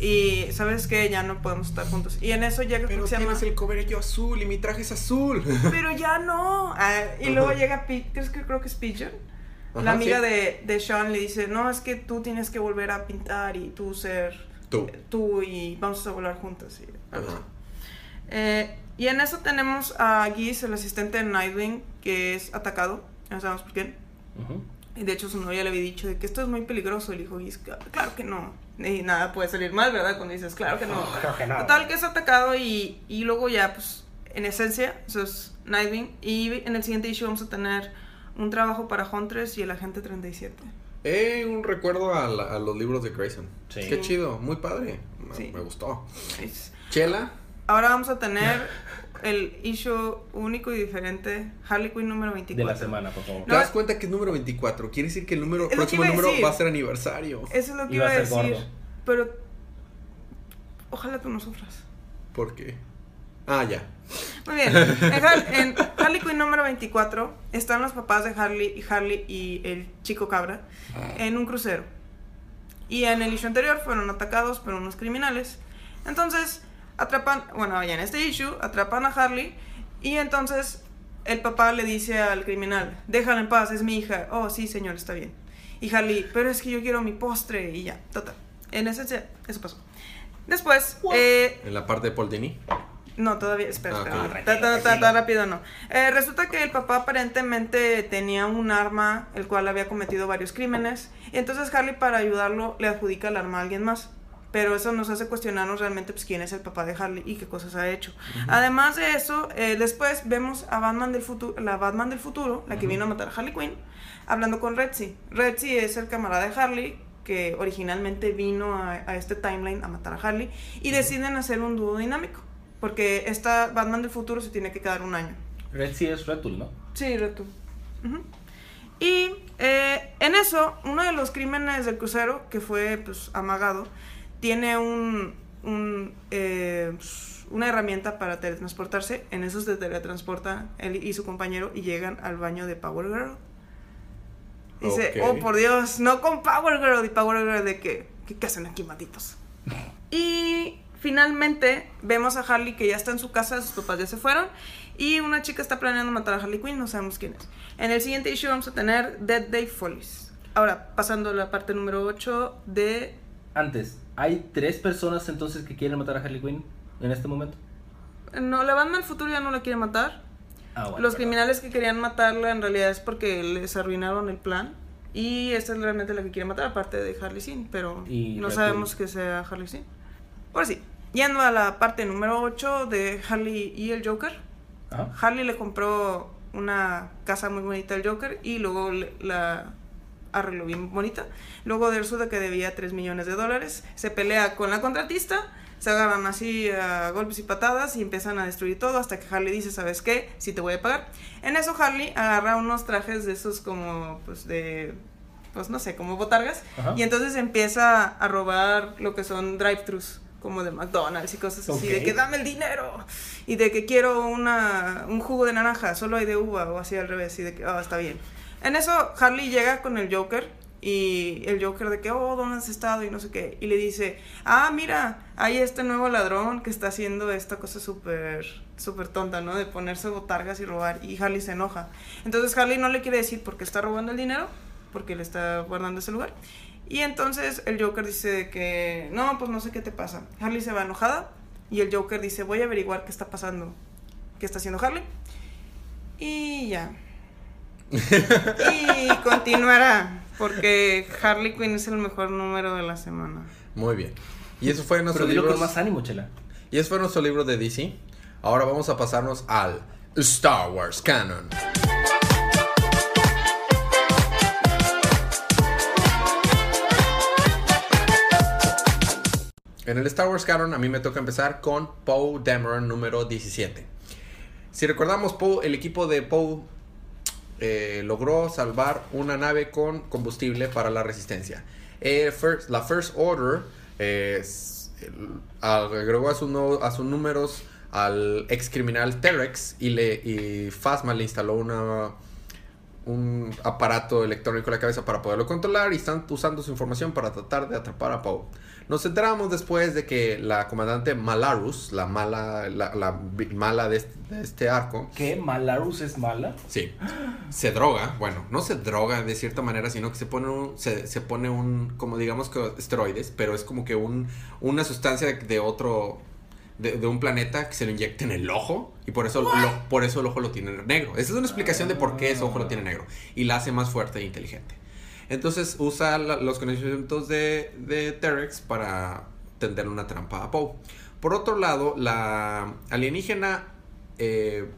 Y sabes que ya no podemos estar juntos. Y en eso llega Pero se llama- tienes el cabello azul y mi traje es azul. pero ya no. Ah, y luego llega, ¿crees que creo que es Pigeon? Ajá, la amiga sí. de, de Sean le dice, no, es que tú tienes que volver a pintar y tú ser Tú. tú y vamos a volar juntos. Y. Eh, y en eso tenemos a Geese, el asistente de Nightwing, que es atacado. No sabemos por qué. Ujú. Y de hecho su novia le había dicho de que esto es muy peligroso. Y le dijo Geese, "Cla- claro que no. Y nada puede salir mal, ¿verdad? Cuando dices, claro que no. Claro que no. Total que es atacado y, y luego ya, pues, en esencia, eso es Nightwing. Y en el siguiente issue vamos a tener un trabajo para Huntress y el agente 37. Eh, un recuerdo a, la- a los libros de Grayson. Sí. Qué chido, muy padre. Me, Sí. me gustó. Es- Chela. Ahora vamos a tener el issue único y diferente, Harley Quinn número 24. De la semana, por favor. ¿Te das cuenta que es número 24? Quiere decir que el número, próximo número va a ser aniversario. Eso es lo que Iba iba a decir. gordo. Pero ojalá tú no sufras. ¿Por qué? Ah, ya. Muy bien. En, Har- en Harley Quinn número 24 están los papás de Harley y Harley y el chico cabra en un crucero. Y en el issue anterior fueron atacados por unos criminales. Entonces atrapan, bueno, ya en este issue atrapan a Harley y entonces el papá le dice al criminal, déjala en paz, es mi hija. Oh, sí, señor, está bien. Y Harley, pero es que yo quiero mi postre y ya, total. En esencia, eso pasó. Después, eh, En la parte de Paul Dini. no, todavía, espera, Ah, espera, ok. ta- ta- ta- ta- rápido no. Eh, resulta que el papá aparentemente tenía un arma, el cual había cometido varios crímenes, y entonces Harley para ayudarlo le adjudica el arma a alguien más. Pero eso nos hace cuestionarnos realmente pues, quién es el papá de Harley y qué cosas ha hecho. Además de eso, eh, después vemos a Batman del futuro, la Batman del futuro, la que vino a matar a Harley Quinn, hablando con Redzy. Redzy es el camarada de Harley que originalmente vino a, a este timeline a matar a Harley y deciden hacer un dúo dinámico. Porque esta Batman del futuro se tiene que quedar un año. Red sí es Red Tool, ¿no? Sí, reto. Ujú. Y eh, en eso, uno de los crímenes del crucero, que fue pues amagado, tiene un, un, eh, una herramienta para teletransportarse. En eso se teletransporta él y su compañero y llegan al baño de Power Girl. Dice, oh por Dios, no con Power Girl y Power Girl de que, ¿qué, qué hacen aquí, malditos? Y finalmente vemos a Harley que ya está en su casa, sus papás ya se fueron. Y una chica está planeando matar a Harley Quinn, no sabemos quién es. En el siguiente issue vamos a tener Dead Day Follies. Ahora, pasando a la parte número 8 de... Antes, ¿hay tres personas entonces que quieren matar a Harley Quinn en este momento? No, la banda del futuro ya no la quiere matar. Ah, bueno, Los perdón. criminales que querían matarla en realidad es porque les arruinaron el plan. Y esta es realmente la que quiere matar, aparte de Harley Quinn. Pero Y no Red sabemos que sea Harley Quinn. Ahora sí, yendo a la parte número 8 de Harley y el Joker. Ajá. Harley le compró una casa muy bonita al Joker y luego le- la arregló bien bonita. Luego resulta que debía 3 millones de dólares. Se pelea con la contratista, se agarran así a golpes y patadas y empiezan a destruir todo hasta que Harley dice, ¿sabes qué? Sí te voy a pagar. En eso Harley agarra unos trajes de esos como, pues de, pues no sé, como botargas. Ajá. Y entonces empieza a robar lo que son drive-thrus, como de McDonald's y cosas así, Ok. de que dame el dinero. Y de que quiero una, un jugo de naranja, solo hay de uva o así al revés. Y de que, ah, está bien. En eso Harley llega con el Joker y el Joker de que, oh, ¿dónde has estado? Y no sé qué. Y le dice, ah, mira, hay este nuevo ladrón que está haciendo esta cosa súper, súper tonta, ¿no? De ponerse botargas y robar. Y Harley se enoja. Entonces Harley no le quiere decir por qué está robando el dinero, porque le está guardando ese lugar. Y entonces el Joker dice que, no, pues no sé qué te pasa. Harley se va enojada y el Joker dice, voy a averiguar qué está pasando, qué está haciendo Harley. Y ya. Y continuará, porque Harley Quinn es el mejor número de la semana. Muy bien. Y eso fue nuestro libro. con más ánimo, chela. Y eso fue nuestro libro de DC. Ahora vamos a pasarnos al Star Wars Canon. En el Star Wars Canon a mí me toca empezar con Poe Dameron número 17. Si recordamos, Poe, el equipo de Poe eh, logró salvar una nave con combustible para la resistencia. Eh, la First Order eh, agregó a, sus números al ex criminal Terex y, le, y Phasma le instaló un aparato electrónico en la cabeza para poderlo controlar y están usando su información para tratar de atrapar a Poe. Nos enteramos después de que la comandante Malarus, la mala, la, mala de este, de este arco, ¿Qué? ¿Malarus es mala? Sí. Se droga, bueno, no se droga de cierta manera, sino que se pone un, se, se pone un, como digamos que esteroides, pero es como que un, una sustancia de, de otro, de, de un planeta que se lo inyecta en el ojo y por eso, lo, por eso el ojo lo tiene negro. Esa es una explicación de por qué ese ojo lo tiene negro y la hace más fuerte e inteligente. Entonces usa la- los conocimientos de, de Terex para tender una trampa a Poe. Por otro lado, la alienígena eh,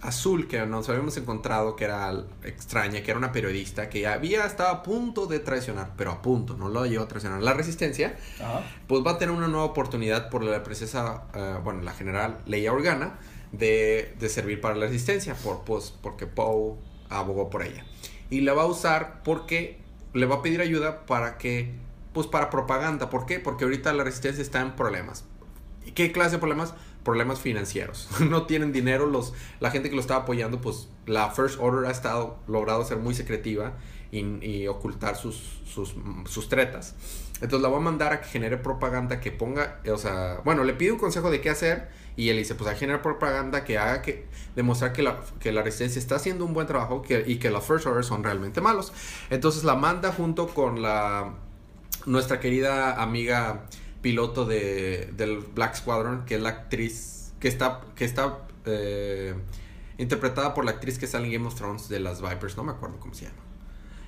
azul que nos habíamos encontrado, que era extraña, que era una periodista, que había estado a punto de traicionar, pero a punto, no lo llevó a traicionar. La resistencia, Ajá. pues va a tener una nueva oportunidad por la princesa, eh, bueno, la general Leia Organa, de, de servir para la resistencia, por, pues, porque Poe abogó por ella. Y la va a usar porque le va a pedir ayuda para que, pues para propaganda. ¿Por qué? Porque ahorita la resistencia está en problemas. ¿Y qué clase de problemas? Problemas financieros. no tienen dinero. Los, la gente que lo estaba apoyando, pues la First Order ha estado logrado ser muy secretiva y, y ocultar sus, sus, sus tretas. Entonces la va a mandar a que genere propaganda, que ponga, o sea, bueno, le pide un consejo de qué hacer y él dice, pues a generar propaganda que haga que demostrar que la, que la resistencia está haciendo un buen trabajo que, y que los First Order son realmente malos. Entonces la manda junto con la nuestra querida amiga piloto de, del Black Squadron, que es la actriz que está, que está eh, interpretada por la actriz que sale en Game of Thrones de las Vipers, no me acuerdo cómo se llama.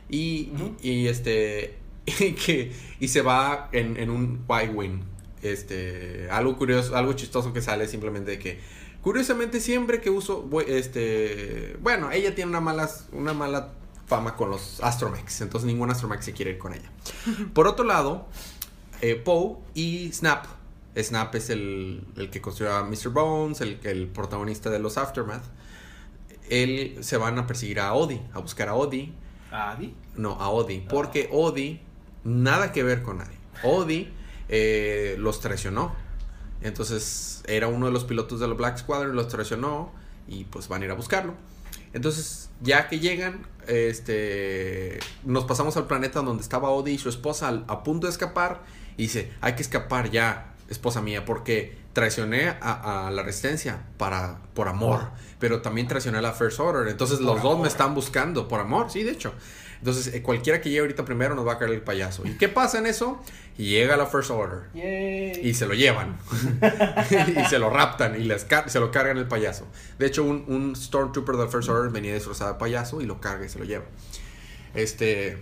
Y, y, y, este y que y se va en, en un Y-Wing. Este, algo curioso, algo chistoso que sale simplemente de que curiosamente siempre que uso este, bueno, ella tiene una mala una mala fama con los Astromex, entonces ningún Astromex se quiere ir con ella. Por otro lado, eh, Poe y Snap. Snap es el, el que construyó a Mr. Bones, el, el protagonista de los Aftermath. Él se van a perseguir a Odie, a buscar a Odie. ¿Adi? No, a Odie, porque Odie nada que ver con nadie. Odie eh, los traicionó. Entonces era uno de los pilotos de los Black Squadron, los traicionó y pues van a ir a buscarlo. Entonces, ya que llegan, este, nos pasamos al planeta donde estaba Odie y su esposa al- a punto de escapar. Y dice, hay que escapar ya, esposa mía, porque traicioné a, a la resistencia para, por amor. Pero también traicioné a la First Order. Entonces Por los dos me están buscando por amor, sí, de hecho. Entonces, eh, cualquiera que llegue ahorita primero nos va a caer el payaso. ¿Y qué pasa en eso? Y llega la First Order. Yay. Y se lo llevan. y se lo raptan y les se lo cargan el payaso. De hecho, un, un Stormtrooper del First Order venía disfrazado de payaso y lo carga y se lo lleva. Este.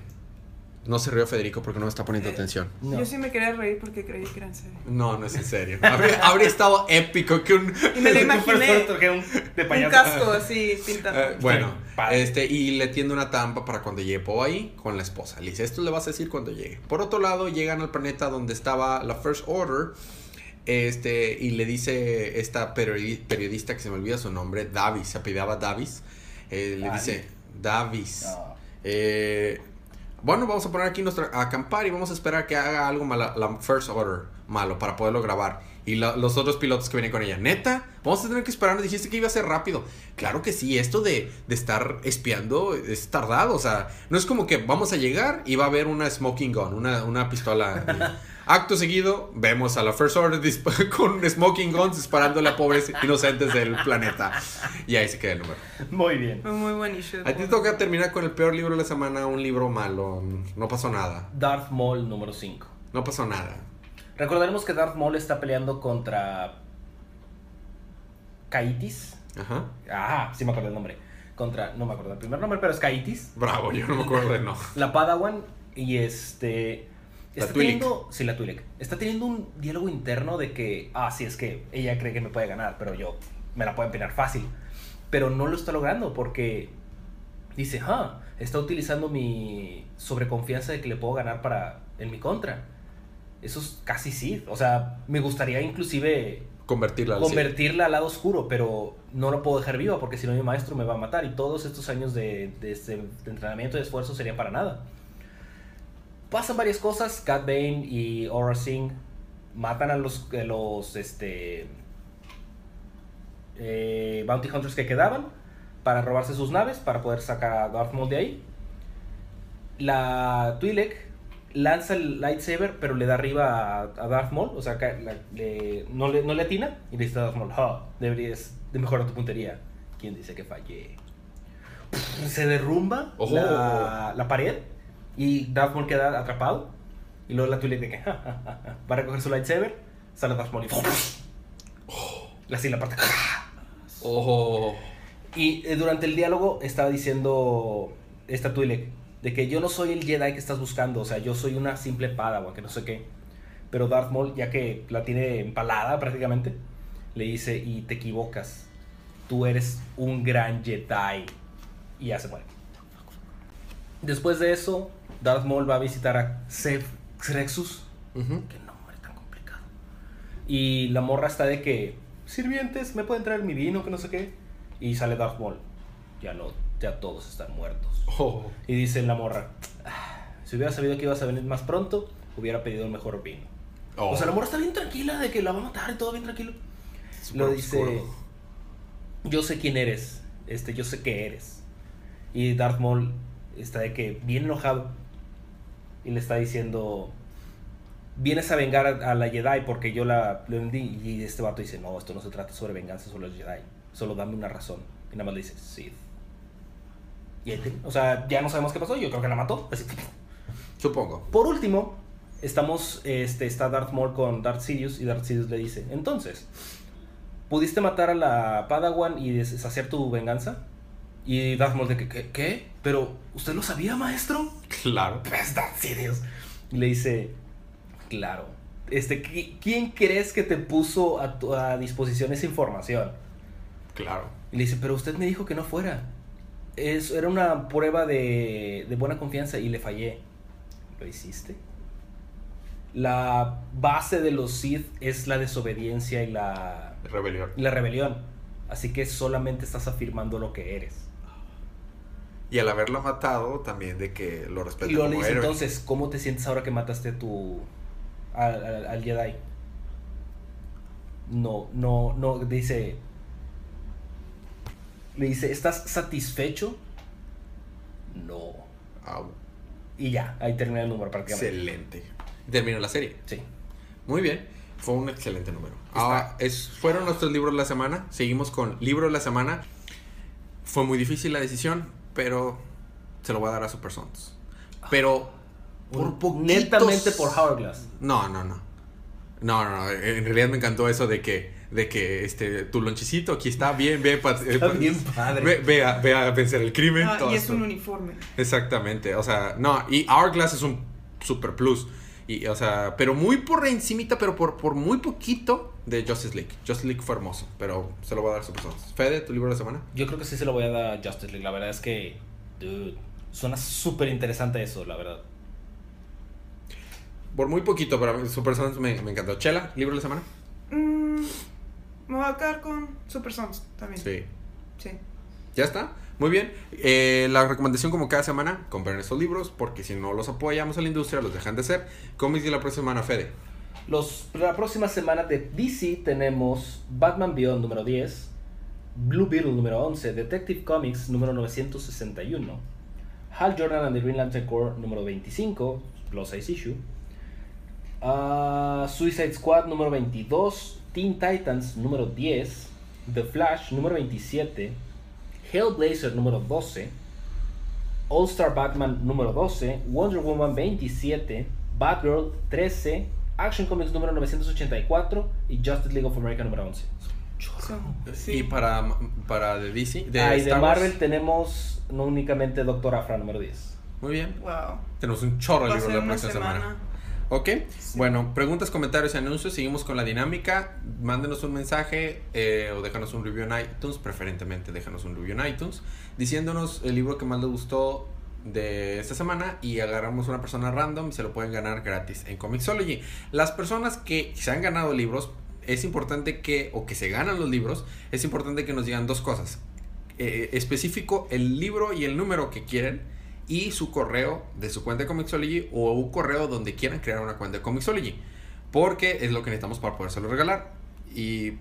No se rió Federico porque no me está poniendo atención. No. Yo sí me quería reír porque creí que era en serio. No, no es en serio. Habría, habría estado épico que un. Y me lo imaginé. un- de Un casco así pintado. Eh, bueno, este, y le tiende una trampa para cuando llegue Poe ahí con la esposa. Le dice, esto le vas a decir cuando llegue. Por otro lado, llegan al planeta donde estaba la First Order. Este, y le dice esta periodi- periodista que se me olvida su nombre, Davis, se apellidaba Davis. eh, le dice, Davis. No. Eh, bueno, vamos a poner aquí nuestra a acampar y vamos a esperar que haga algo malo, la First Order malo para poderlo grabar. Y los otros pilotos que vienen con ella, neta, vamos a tener que esperar. Dijiste que iba a ser rápido. Claro que sí, esto de, de estar espiando es tardado. O sea, no es como que vamos a llegar y va a haber una smoking gun, una, una pistola. Acto seguido, vemos a la First Order con smoking guns disparándole a pobres inocentes del planeta. Y ahí se queda el número. Muy bien. Fue muy buen issue. A ti te toca terminar con el peor libro de la semana, un libro malo. No pasó nada. Darth Maul número 5. No pasó nada. Recordaremos que Darth Maul está peleando contra Kaitis. Ajá. Ah, sí me acuerdo el nombre. Contra, no me acuerdo el primer nombre, pero es Kaitis. Bravo, yo no me acuerdo de no. La Padawan y este está teniendo, sí, la Twi'lek. Está teniendo un diálogo interno de que, ah, sí, es que ella cree que me puede ganar, pero yo me la puedo empinar fácil. Pero no lo está logrando porque dice, ah, está utilizando mi sobreconfianza de que le puedo ganar para en mi contra. Eso es casi sí. O sea, me gustaría inclusive Convertirla al convertirla al lado oscuro, pero no lo puedo dejar viva porque si no mi maestro me va a matar y todos estos años de, de, este- de entrenamiento y de esfuerzo sería para nada. Pasan varias cosas, Cat Bane y Aura Singh matan a los, a los este, eh, Bounty Hunters que quedaban para robarse sus naves, para poder sacar a Darth Maul de ahí. La Twi'lek lanza el lightsaber, pero le da arriba a, a Darth Maul, o sea, la- le- no, le, no le atina y le dice a Darth Maul, "Ah, deberías de mejorar tu puntería. ¿Quién dice que fallé? Se derrumba Ojo. la, la pared y Darth Maul queda atrapado. Y luego la Twi'lek de que va a recoger su lightsaber, sale Darth Maul y la así la parte. Ojo. Y eh, durante el diálogo estaba diciendo esta Twi'lek de que yo no soy el Jedi que estás buscando, o sea, yo soy una simple Padawan, que no sé qué. Pero Darth Maul, ya que la tiene empalada prácticamente, le dice, y te equivocas, tú eres un gran Jedi. Y ya se muere. Después de eso, Darth Maul va a visitar a Sef Rexus. Ujú. Qué nombre tan complicado. Y la morra está de que, sirvientes, ¿me pueden traer mi vino? Que no sé qué. Y sale Darth Maul. Ya no, ya todos están muertos. Oh. Y dice la morra, "Ah, si hubiera sabido que ibas a venir más pronto, hubiera pedido un mejor vino. Oh. O sea, la morra está bien tranquila de que la va a matar y todo bien tranquilo. Lo dice, oscuro. yo sé quién eres, este, yo sé qué eres. Y Darth Maul está de que bien enojado y le está diciendo, vienes a vengar a, a la Jedi porque yo la vendí. Y este vato dice, no, esto no se trata sobre venganza sobre los Jedi, solo dame una razón. Y nada más le dice, Sith. Y él, o sea, ya no sabemos qué pasó, yo creo que la mató. Así. Supongo. Por último, estamos, este, está Darth Maul con Darth Sidious y Darth Sidious le dice, entonces, ¿pudiste matar a la Padawan y des- saciar tu venganza? Y Darth de que, ¿qué? ¿Qué? Pero, ¿usted lo sabía, maestro? Claro. Pues Darth Sidious. Y le dice, claro. Este, ¿qui- ¿Quién crees que te puso a, tu- a disposición esa información? Claro. Y le dice, pero usted me dijo que no fuera. Es, era una prueba de, de buena confianza y le fallé. ¿Lo hiciste? La base de los Sith es la desobediencia y la, Rebelión. y la rebelión. Así que solamente estás afirmando lo que eres. Y al haberlo matado, también de que lo respeta Y luego le dice, héroe. entonces, ¿cómo te sientes ahora que mataste tu... al, al- al Jedi? No, no, no, dice... Le dice, ¿estás satisfecho? No. Au. Y ya, ahí termina el número prácticamente. Excelente. Terminó la serie. Sí. Muy bien. Fue un excelente número. Ahora, es, fueron nuestros libros de la semana. Seguimos con libro de la semana. Fue muy difícil la decisión, pero se lo voy a dar a Super Sons. Pero por poquitos... Netamente por Hourglass. No, no, no. No, no, no. En realidad me encantó eso de que, de que este, tu lonchecito aquí está bien, ve, eh, Está pa- bien padre. Ve, ve a, ve a vencer el crimen. Ah, todo y es esto. un uniforme. Exactamente, o sea, no, y Hourglass es un super plus. Y, o sea, pero muy por encimita, pero por, por muy poquito de Justice League. Justice League fue hermoso, pero se lo voy a dar a Super Sons. Fede, tu libro de la semana. Yo creo que sí se lo voy a dar a Justice League. La verdad es que, dude, suena súper interesante eso, la verdad. Por muy poquito, pero Super Sons me, me encantó. Chela, libro de la semana. me voy a quedar con Super Sons también. Sí. Sí. Ya está. Muy bien. Eh, la recomendación como cada semana, compren estos libros porque si no los apoyamos a la industria, los dejan de hacer. Cómics de la próxima semana, Fede. Los, la próxima semana de DC tenemos Batman Beyond número 10, Blue Beetle número 11, Detective Comics número 961, Hal Jordan and the Green Lantern Corps número 25, los 6 issue, ah, Suicide Squad número 22, Teen Titans número 10, The Flash número 27, Hellblazer número 12, All Star Batman número 12, Wonder Woman 27, Batgirl 13, Action Comics número 984 y Justice League of America número 11. So, sí. Y para, para de DC, de ah, y de Star Wars. Marvel tenemos no únicamente Doctor Afra número 10. Muy bien. Wow. Tenemos un chorro de libros la próxima semana. semana. Ok, bueno, preguntas, comentarios y anuncios. Seguimos con la dinámica. Mándenos un mensaje eh, o déjanos un review en iTunes, preferentemente déjanos un review en iTunes, diciéndonos el libro que más les gustó de esta semana y agarramos una persona random y se lo pueden ganar gratis en Comixology. Las personas que se han ganado libros, es importante que, o que se ganan los libros, es importante que nos digan dos cosas. Eh, específico, el libro y el número que quieren y su correo de su cuenta de Comixology o un correo donde quieran crear una cuenta de Comixology. Porque es lo que necesitamos para podérselo regalar. Y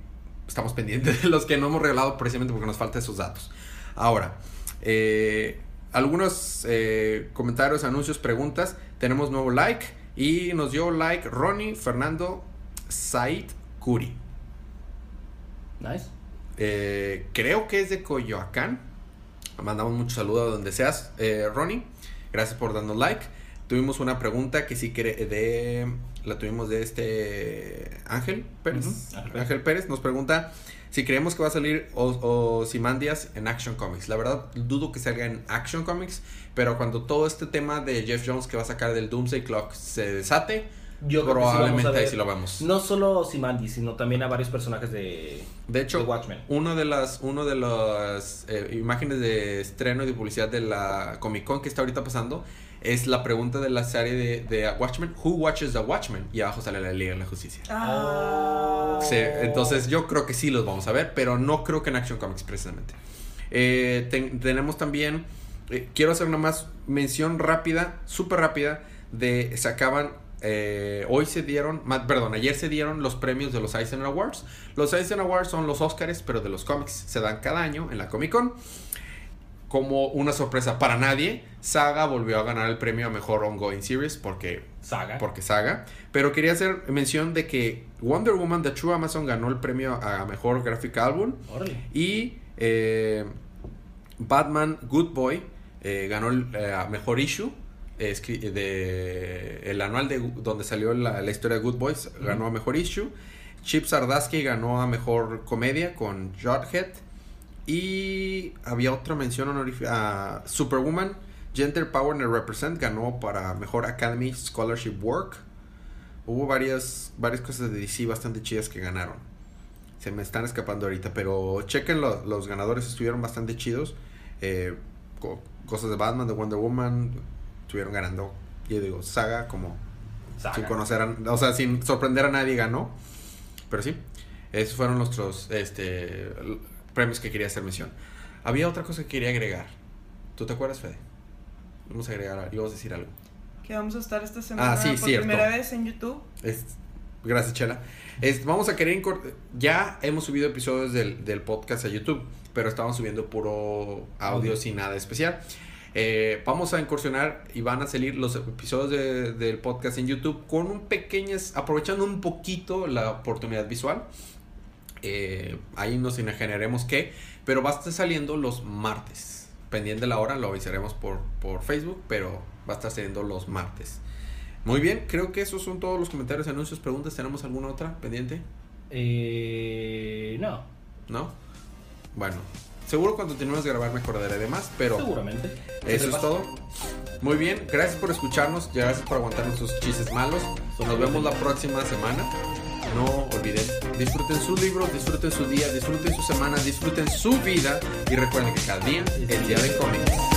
estamos pendientes de los que no hemos regalado precisamente porque nos faltan esos datos. Ahora, eh, algunos eh, comentarios, anuncios, preguntas. Tenemos nuevo like y nos dio like Ronnie Fernando Said Curi. Nice. Eh, creo que es de Coyoacán. Mandamos mucho saludo a donde seas, eh, Ronnie. Gracias por darnos like. Tuvimos una pregunta que sí que de la tuvimos de este Ángel Pérez. Pérez. Ángel Pérez nos pregunta si creemos que va a salir o, Simandias en Action Comics. La verdad dudo que salga en Action Comics, pero cuando todo este tema de Jeff Jones que va a sacar del Doomsday Clock se desate, Yo creo que sí vamos a probablemente ahí sí lo vemos. No solo Simandi, sino también a varios personajes de, De hecho, de Watchmen. Uno de las, uno de las eh, imágenes de estreno y de publicidad de la Comic Con que está ahorita pasando es la pregunta de la serie de, de Watchmen, Who watches the Watchmen? Y abajo sale la Liga de la Justicia. Ah. Sí, entonces yo creo que sí los vamos a ver, pero no creo que en Action Comics precisamente. Eh, ten- tenemos también, eh, quiero hacer una más mención rápida, súper rápida, de se acaban, eh, hoy se dieron, perdón, ayer se dieron los premios de los Eisner Awards. Los Eisner Awards son los Oscars, pero de los cómics, se dan cada año en la Comic Con. Como una sorpresa para nadie, Saga volvió a ganar el premio a Mejor Ongoing Series porque Saga. porque Saga. Pero quería hacer mención de que Wonder Woman The True Amazon ganó el premio a Mejor Graphic Album. Y eh, Batman Good Boy eh, ganó el eh, Mejor Issue. De el anual de donde salió la, la historia de Good Boys ganó a Mejor Issue. Chip Sardaski ganó a Mejor Comedia con Jughead. Y había otra mención honorífica. Superwoman, Gender Power and Represent ganó para Mejor Academy Scholarship Work. Hubo varias, varias cosas de DC bastante chidas que ganaron. Se me están escapando ahorita, pero chequen los, los ganadores, estuvieron bastante chidos. Eh, co- cosas de Batman, de Wonder Woman, estuvieron ganando. Yo digo, saga como Saga. sin conocer, a- o sea, sin sorprender a nadie ganó. Pero sí, esos fueron nuestros este, premios que quería hacer mención. Había otra cosa que quería agregar. ¿Tú te acuerdas, Fede? Vamos a agregar, íbamos a decir algo. Que vamos a estar esta semana Ah, sí, por cierto. primera vez en YouTube. Es- gracias, Chela. Es- vamos a querer Ya hemos subido episodios del, del podcast a YouTube, pero estamos subiendo puro audio Audio. sin nada especial. Eh, vamos a incursionar y van a salir los episodios de- del podcast en YouTube con un pequeñas, aprovechando un poquito la oportunidad visual. Eh, ahí nos imaginaremos qué, pero va a estar saliendo los martes. Pendiente de la hora, lo avisaremos por, por Facebook, pero va a estar saliendo los martes. Muy bien, creo que esos son todos los comentarios, anuncios, preguntas. ¿Tenemos alguna otra pendiente? Eh, no, ¿No? Bueno, seguro cuando terminemos de grabar me acordaré de más, pero seguramente. eso es todo. Muy bien, gracias por escucharnos, gracias por aguantar nuestros chistes malos. Nos vemos la próxima semana. No olviden, disfruten sus libros, disfruten su día, disfruten su semana, disfruten su vida y recuerden que cada día es día de cómics.